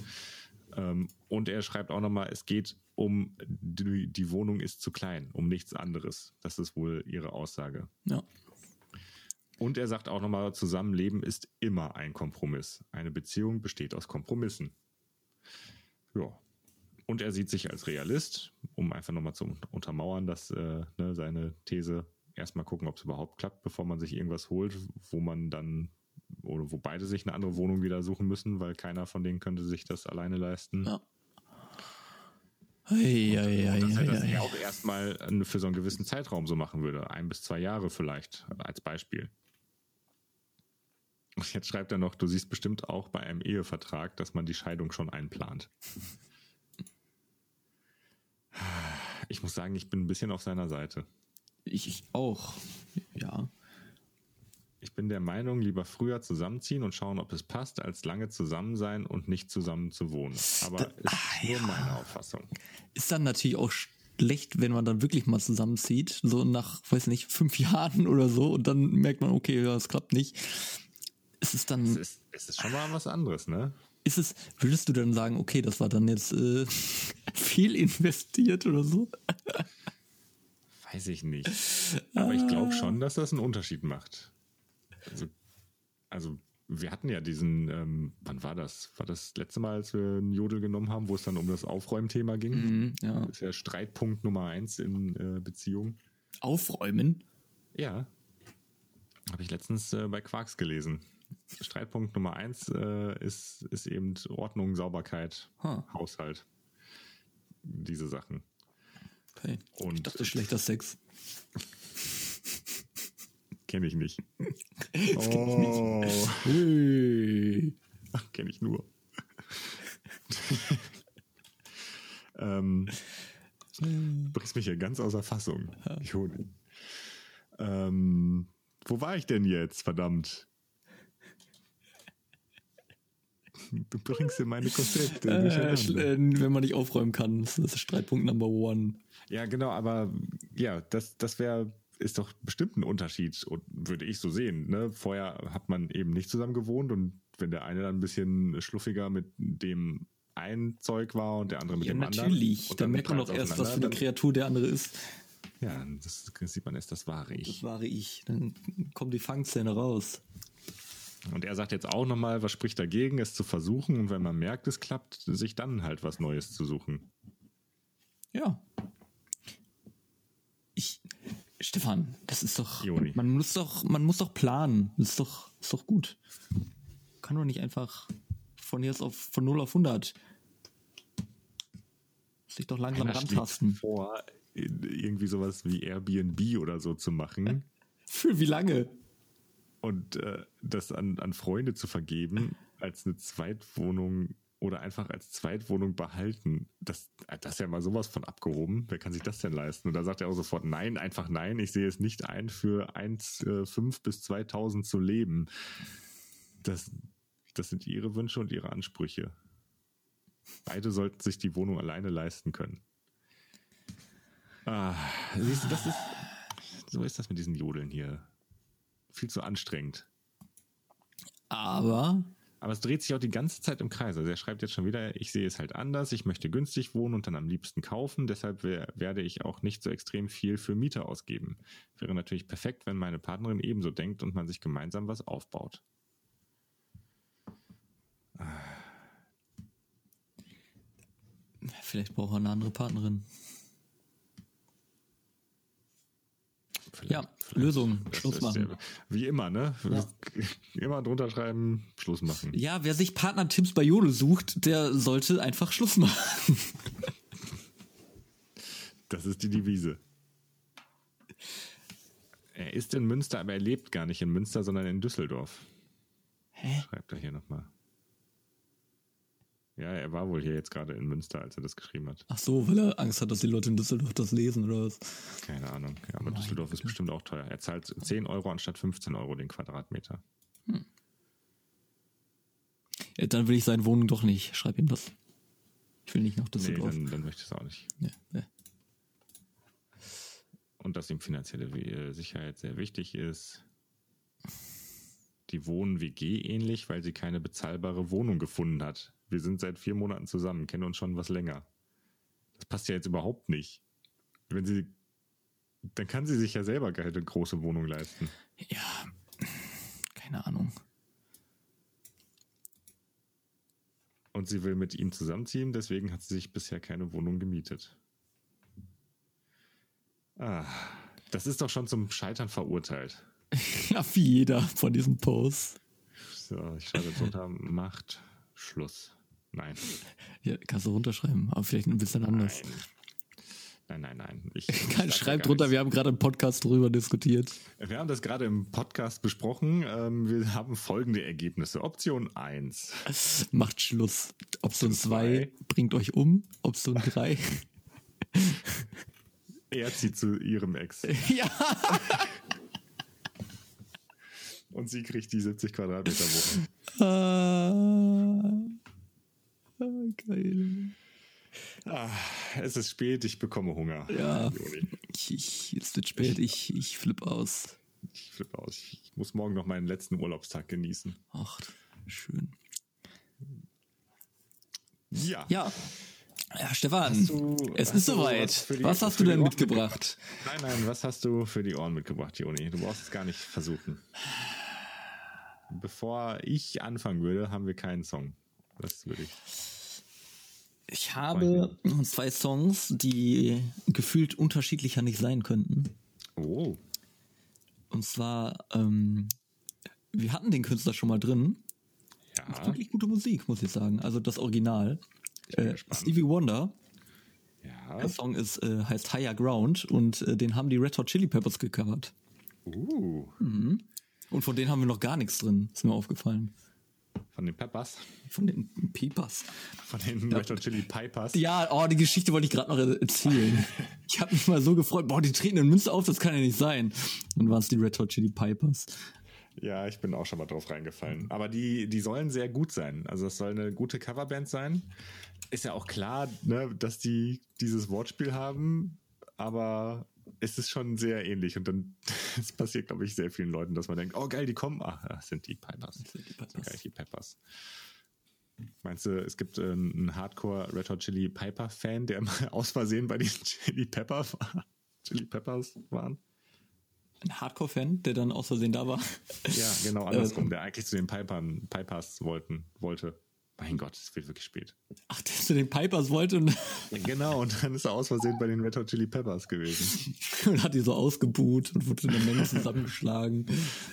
Ähm, und er schreibt auch nochmal, es geht um die, die Wohnung ist zu klein, um nichts anderes. Das ist wohl ihre Aussage. Ja. Und er sagt auch nochmal, Zusammenleben ist immer ein Kompromiss. Eine Beziehung besteht aus Kompromissen. Ja. Und er sieht sich als Realist, um einfach nochmal zu untermauern, dass äh, ne, seine These erstmal gucken, ob es überhaupt klappt, bevor man sich irgendwas holt, wo man dann oder wo beide sich eine andere Wohnung wieder suchen müssen, weil keiner von denen könnte sich das alleine leisten. Ja. Ei, ei, ei, dass er das ja auch erstmal äh, für so einen gewissen Zeitraum so machen würde. Ein bis zwei Jahre vielleicht, als Beispiel. Und jetzt schreibt er noch, du siehst bestimmt auch bei einem Ehevertrag, dass man die Scheidung schon einplant. Ich muss sagen, ich bin ein bisschen auf seiner Seite. Ich, ich auch. Ja. Ich bin der Meinung, lieber früher zusammenziehen und schauen, ob es passt, als lange zusammen sein und nicht zusammen zu wohnen. Aber Da- ist ah, nur ja. meine Auffassung. Ist dann natürlich auch schlecht, wenn man dann wirklich mal zusammenzieht, so nach, weiß nicht, fünf Jahren oder so, und dann merkt man, okay, ja, es klappt nicht. Ist es Es dann, ist, es ist schon mal was anderes, ne? ist es, würdest du dann sagen, okay, das war dann jetzt äh, viel investiert oder so? Weiß ich nicht. Aber ich glaube schon, dass das einen Unterschied macht. Also, also wir hatten ja diesen, ähm, wann war das? War das letzte Mal, als wir einen Jodel genommen haben, wo es dann um das Aufräumthema ging? Mhm, ja. Das ist ja Streitpunkt Nummer eins in äh, Beziehungen. Aufräumen? Ja. Habe ich letztens äh, bei Quarks gelesen. Streitpunkt Nummer eins äh, ist, ist eben Ordnung, Sauberkeit, Huh. Haushalt. Diese Sachen. Okay. Und Ich dachte, schlechter Sex. Kenne ich nicht. Das kenn ich nicht. Oh. Hey. Kenne ich nur. ähm, bringst mich hier ganz außer Fassung. Joni. Ähm, wo war ich denn jetzt? Verdammt. Du bringst hier meine Konzepte. Äh, äh, wenn man nicht aufräumen kann, das ist Streitpunkt Number One. Ja, genau, aber ja, das, das wäre, ist doch bestimmt ein Unterschied, und würde ich so sehen. Ne? Vorher hat man eben nicht zusammen gewohnt und wenn der eine dann ein bisschen schluffiger mit dem einen Zeug war und der andere mit Ja, dem anderen. natürlich. und Dann merkt man doch erst, was für eine Kreatur der andere ist. dann- Ja, das, das sieht man erst, das wahre Das ich. war ich. Dann kommt die Fangszene raus. Und er sagt jetzt auch nochmal, was spricht dagegen, es zu versuchen und wenn man merkt, es klappt, sich dann halt was Neues zu suchen. Ja. Stefan, das ist doch, Joni. man muss doch, man muss doch planen. Das ist doch, ist doch gut. Kann doch nicht einfach von jetzt auf, von 0 auf 100 sich doch langsam schlägt rantasten. vor, irgendwie sowas wie Airbnb oder so zu machen. Für wie lange? und äh, das an, an Freunde zu vergeben als eine Zweitwohnung oder einfach als Zweitwohnung behalten, das, das ist ja mal sowas von abgehoben. Wer kann sich das denn leisten? Und da sagt er auch sofort nein, einfach nein. Ich sehe es nicht ein, für 1,5 bis 2000 zu leben. Das, das sind ihre Wünsche und ihre Ansprüche. Beide sollten sich die Wohnung alleine leisten können. Ah, siehst du, das ist, so ist das mit diesen Jodeln hier. Viel zu anstrengend. Aber Aber es dreht sich auch die ganze Zeit im Kreis. Also er schreibt jetzt schon wieder, ich sehe es halt anders, ich möchte günstig wohnen und dann am liebsten kaufen, deshalb wer- werde ich auch nicht so extrem viel für Miete ausgeben. Wäre natürlich perfekt, wenn meine Partnerin ebenso denkt und man sich gemeinsam was aufbaut. vielleicht braucht er eine andere Partnerin. Vielleicht- Ja, Lösung, Schluss machen. Wie immer, ne? Ja. Immer drunter schreiben, Schluss machen. Ja, wer sich Partnertipps bei Jodel sucht, der sollte einfach Schluss machen. Das ist die Devise. Er ist in Münster, aber er lebt gar nicht in Münster, sondern in Düsseldorf. Hä? Schreibt er hier nochmal. Ja, er war wohl hier jetzt gerade in Münster, als er das geschrieben hat. Ach so, weil er Angst hat, dass die Leute in Düsseldorf das lesen oder was? Keine Ahnung. Ja, aber Meine Düsseldorf ist Güte. bestimmt auch teuer. Er zahlt 10 Euro anstatt 15 Euro den Quadratmeter. Ja, dann will ich seine Wohnung doch nicht. Schreib ihm das. Ich will nicht nach Nee, Düsseldorf. dann, dann möchte ich es auch nicht. ja, ja. Und dass ihm finanzielle We- Sicherheit sehr wichtig ist. Die wohnen WG ähnlich, weil sie keine bezahlbare Wohnung gefunden hat. Wir sind seit vier Monaten zusammen, kennen uns schon was länger. Das passt ja jetzt überhaupt nicht. Wenn sie, dann kann sie sich ja selber keine große Wohnung leisten. ja, keine Ahnung. Und sie will mit ihm zusammenziehen, deswegen hat sie sich bisher keine Wohnung gemietet. Ah, das ist doch schon zum Scheitern verurteilt. Ja, wie jeder von diesen Posts. So, ich schreibe jetzt unter, macht Schluss. Nein. Ja, kannst du runterschreiben, aber vielleicht ein bisschen anders. Nein, nein, nein. nein. Ich, Kein Schreib drunter, wir haben gerade im Podcast drüber diskutiert. Wir haben das gerade im Podcast besprochen. Ähm, wir haben folgende Ergebnisse. Option 1. Macht Schluss. Option Zwei. 2 bringt euch um. Option 3. Er zieht zu ihrem Ex ja. und sie kriegt die 70 Quadratmeter Wohnung. Ah, geil. Ah, es ist spät, ich bekomme Hunger. Ja. Ich, ich, es wird spät, ich, ich flipp aus. Ich flippe aus. Ich muss morgen noch meinen letzten Urlaubstag genießen. Ach, schön. Ja. Ja. Ja, Stefan, du- es ist soweit. was die- Was hast du denn Ohren mitgebracht? Nein, nein, was hast du für die Ohren mitgebracht, Joni? Du brauchst es gar nicht versuchen. Bevor ich anfangen würde, haben wir keinen Song. Das würde ich. Ich habe zwei Songs, die gefühlt unterschiedlicher nicht sein könnten. Oh. Und zwar, ähm, wir hatten den Künstler schon mal drin. Ja. Wirklich gute Musik, muss ich sagen. Also das Original. Äh. Stevie Wonder. Ja. Der Song ist, äh, heißt Higher Ground und äh, den haben die Red Hot Chili Peppers gecovert. Uh. Und von denen haben wir noch gar nichts drin, ist mir aufgefallen. Von den Peppers. Von den Peppers. Von den Red Hot Chili Pipers. Ja, oh, die Geschichte wollte ich gerade noch erzählen. ich habe mich mal so gefreut, boah, die treten in Münster auf, das kann ja nicht sein. Dann waren es die Red Hot Chili Pipers. Ja, ich bin auch schon mal drauf reingefallen. Aber die, die sollen sehr gut sein. Also es soll eine gute Coverband sein. Ist ja auch klar, ne, dass die dieses Wortspiel haben, aber es ist schon sehr ähnlich. Und dann es passiert, glaube ich, sehr vielen Leuten, dass man denkt, oh geil, die kommen. Ach, das sind die Pipers. sind die Peppers. Das sind geil, die Peppers. Meinst du, es gibt äh, einen Hardcore Red Hot Chili Piper Fan, der mal aus Versehen bei den Chili Pepper war? Chili Peppers waren? Ein Hardcore-Fan, der dann aus Versehen da war. Ja, genau andersrum, der eigentlich zu den Pipern, Pipers wollten, wollte. Mein Gott, es wird wirklich spät. Ach, der zu den Pipers wollte und, Genau, und dann ist er aus Versehen bei den Red Hot Chili Peppers gewesen. und hat die so ausgebuht und wurde in der Menge zusammengeschlagen.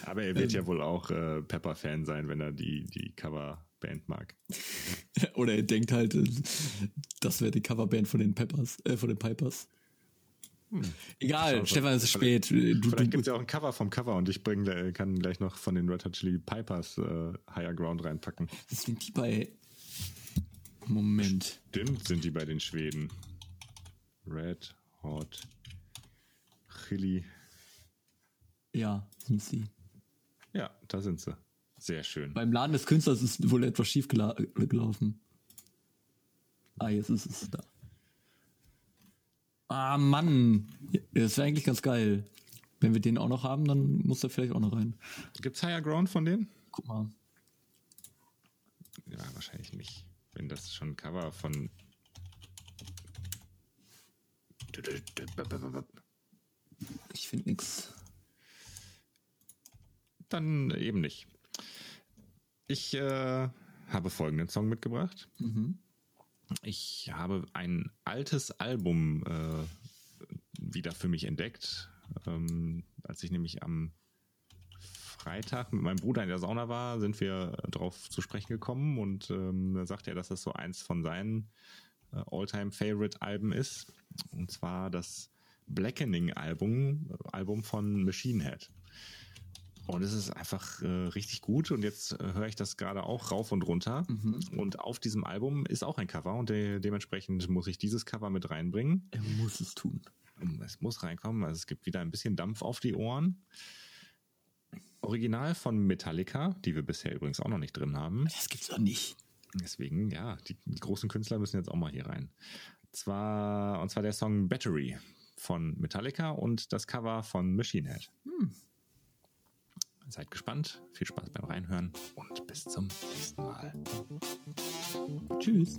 Aber er wird ja wohl auch äh, Pepper-Fan sein, wenn er die, die Coverband mag. Oder er denkt halt, äh, das wäre die Coverband von den Peppers, äh, von den Pipers. Egal, Schau, Stefan, es ist vielleicht- spät. Du, Vielleicht gibt es ja auch ein Cover vom Cover und ich bring, kann gleich noch von den Red Hot Chili Pipers äh, Higher Ground reinpacken. sind die bei. Moment. Stimmt, sind die bei den Schweden. Red Hot Chili. Ja, sind sie. Ja, da sind sie. Sehr schön. Beim Laden des Künstlers ist wohl etwas schief gela gelaufen. Ah, jetzt ist es da. Ah, Mann. Das wäre eigentlich ganz geil. Wenn wir den auch noch haben, dann muss der vielleicht auch noch rein. Gibt's Higher Ground von denen? Guck mal. Ja, wahrscheinlich nicht. Wenn das schon ein Cover von. Ich finde nix. Dann eben nicht. Ich äh, habe folgenden Song mitgebracht. Mhm. Ich habe ein altes Album äh, wieder für mich entdeckt, ähm, als ich nämlich am Freitag mit meinem Bruder in der Sauna war, sind wir darauf zu sprechen gekommen und ähm, da sagte er, dass das so eins von seinen äh, All-Time-Favorite-Alben ist. Und zwar das Blackening-Album Album von Machine Head. Und es ist einfach äh, richtig gut und jetzt äh, höre ich das gerade auch rauf und runter. Mhm. Und auf diesem Album ist auch ein Cover und de dementsprechend muss ich dieses Cover mit reinbringen. Er muss es tun. Es muss reinkommen, also es gibt wieder ein bisschen Dampf auf die Ohren. Original von Metallica, die wir bisher übrigens auch noch nicht drin haben. Das gibt's doch nicht. Deswegen, ja, die, die großen Künstler müssen jetzt auch mal hier rein. Zwar, und zwar der Song Battery von Metallica und das Cover von Machine Head. Hm. Seid gespannt, viel Spaß beim Reinhören und bis zum nächsten Mal. Tschüss.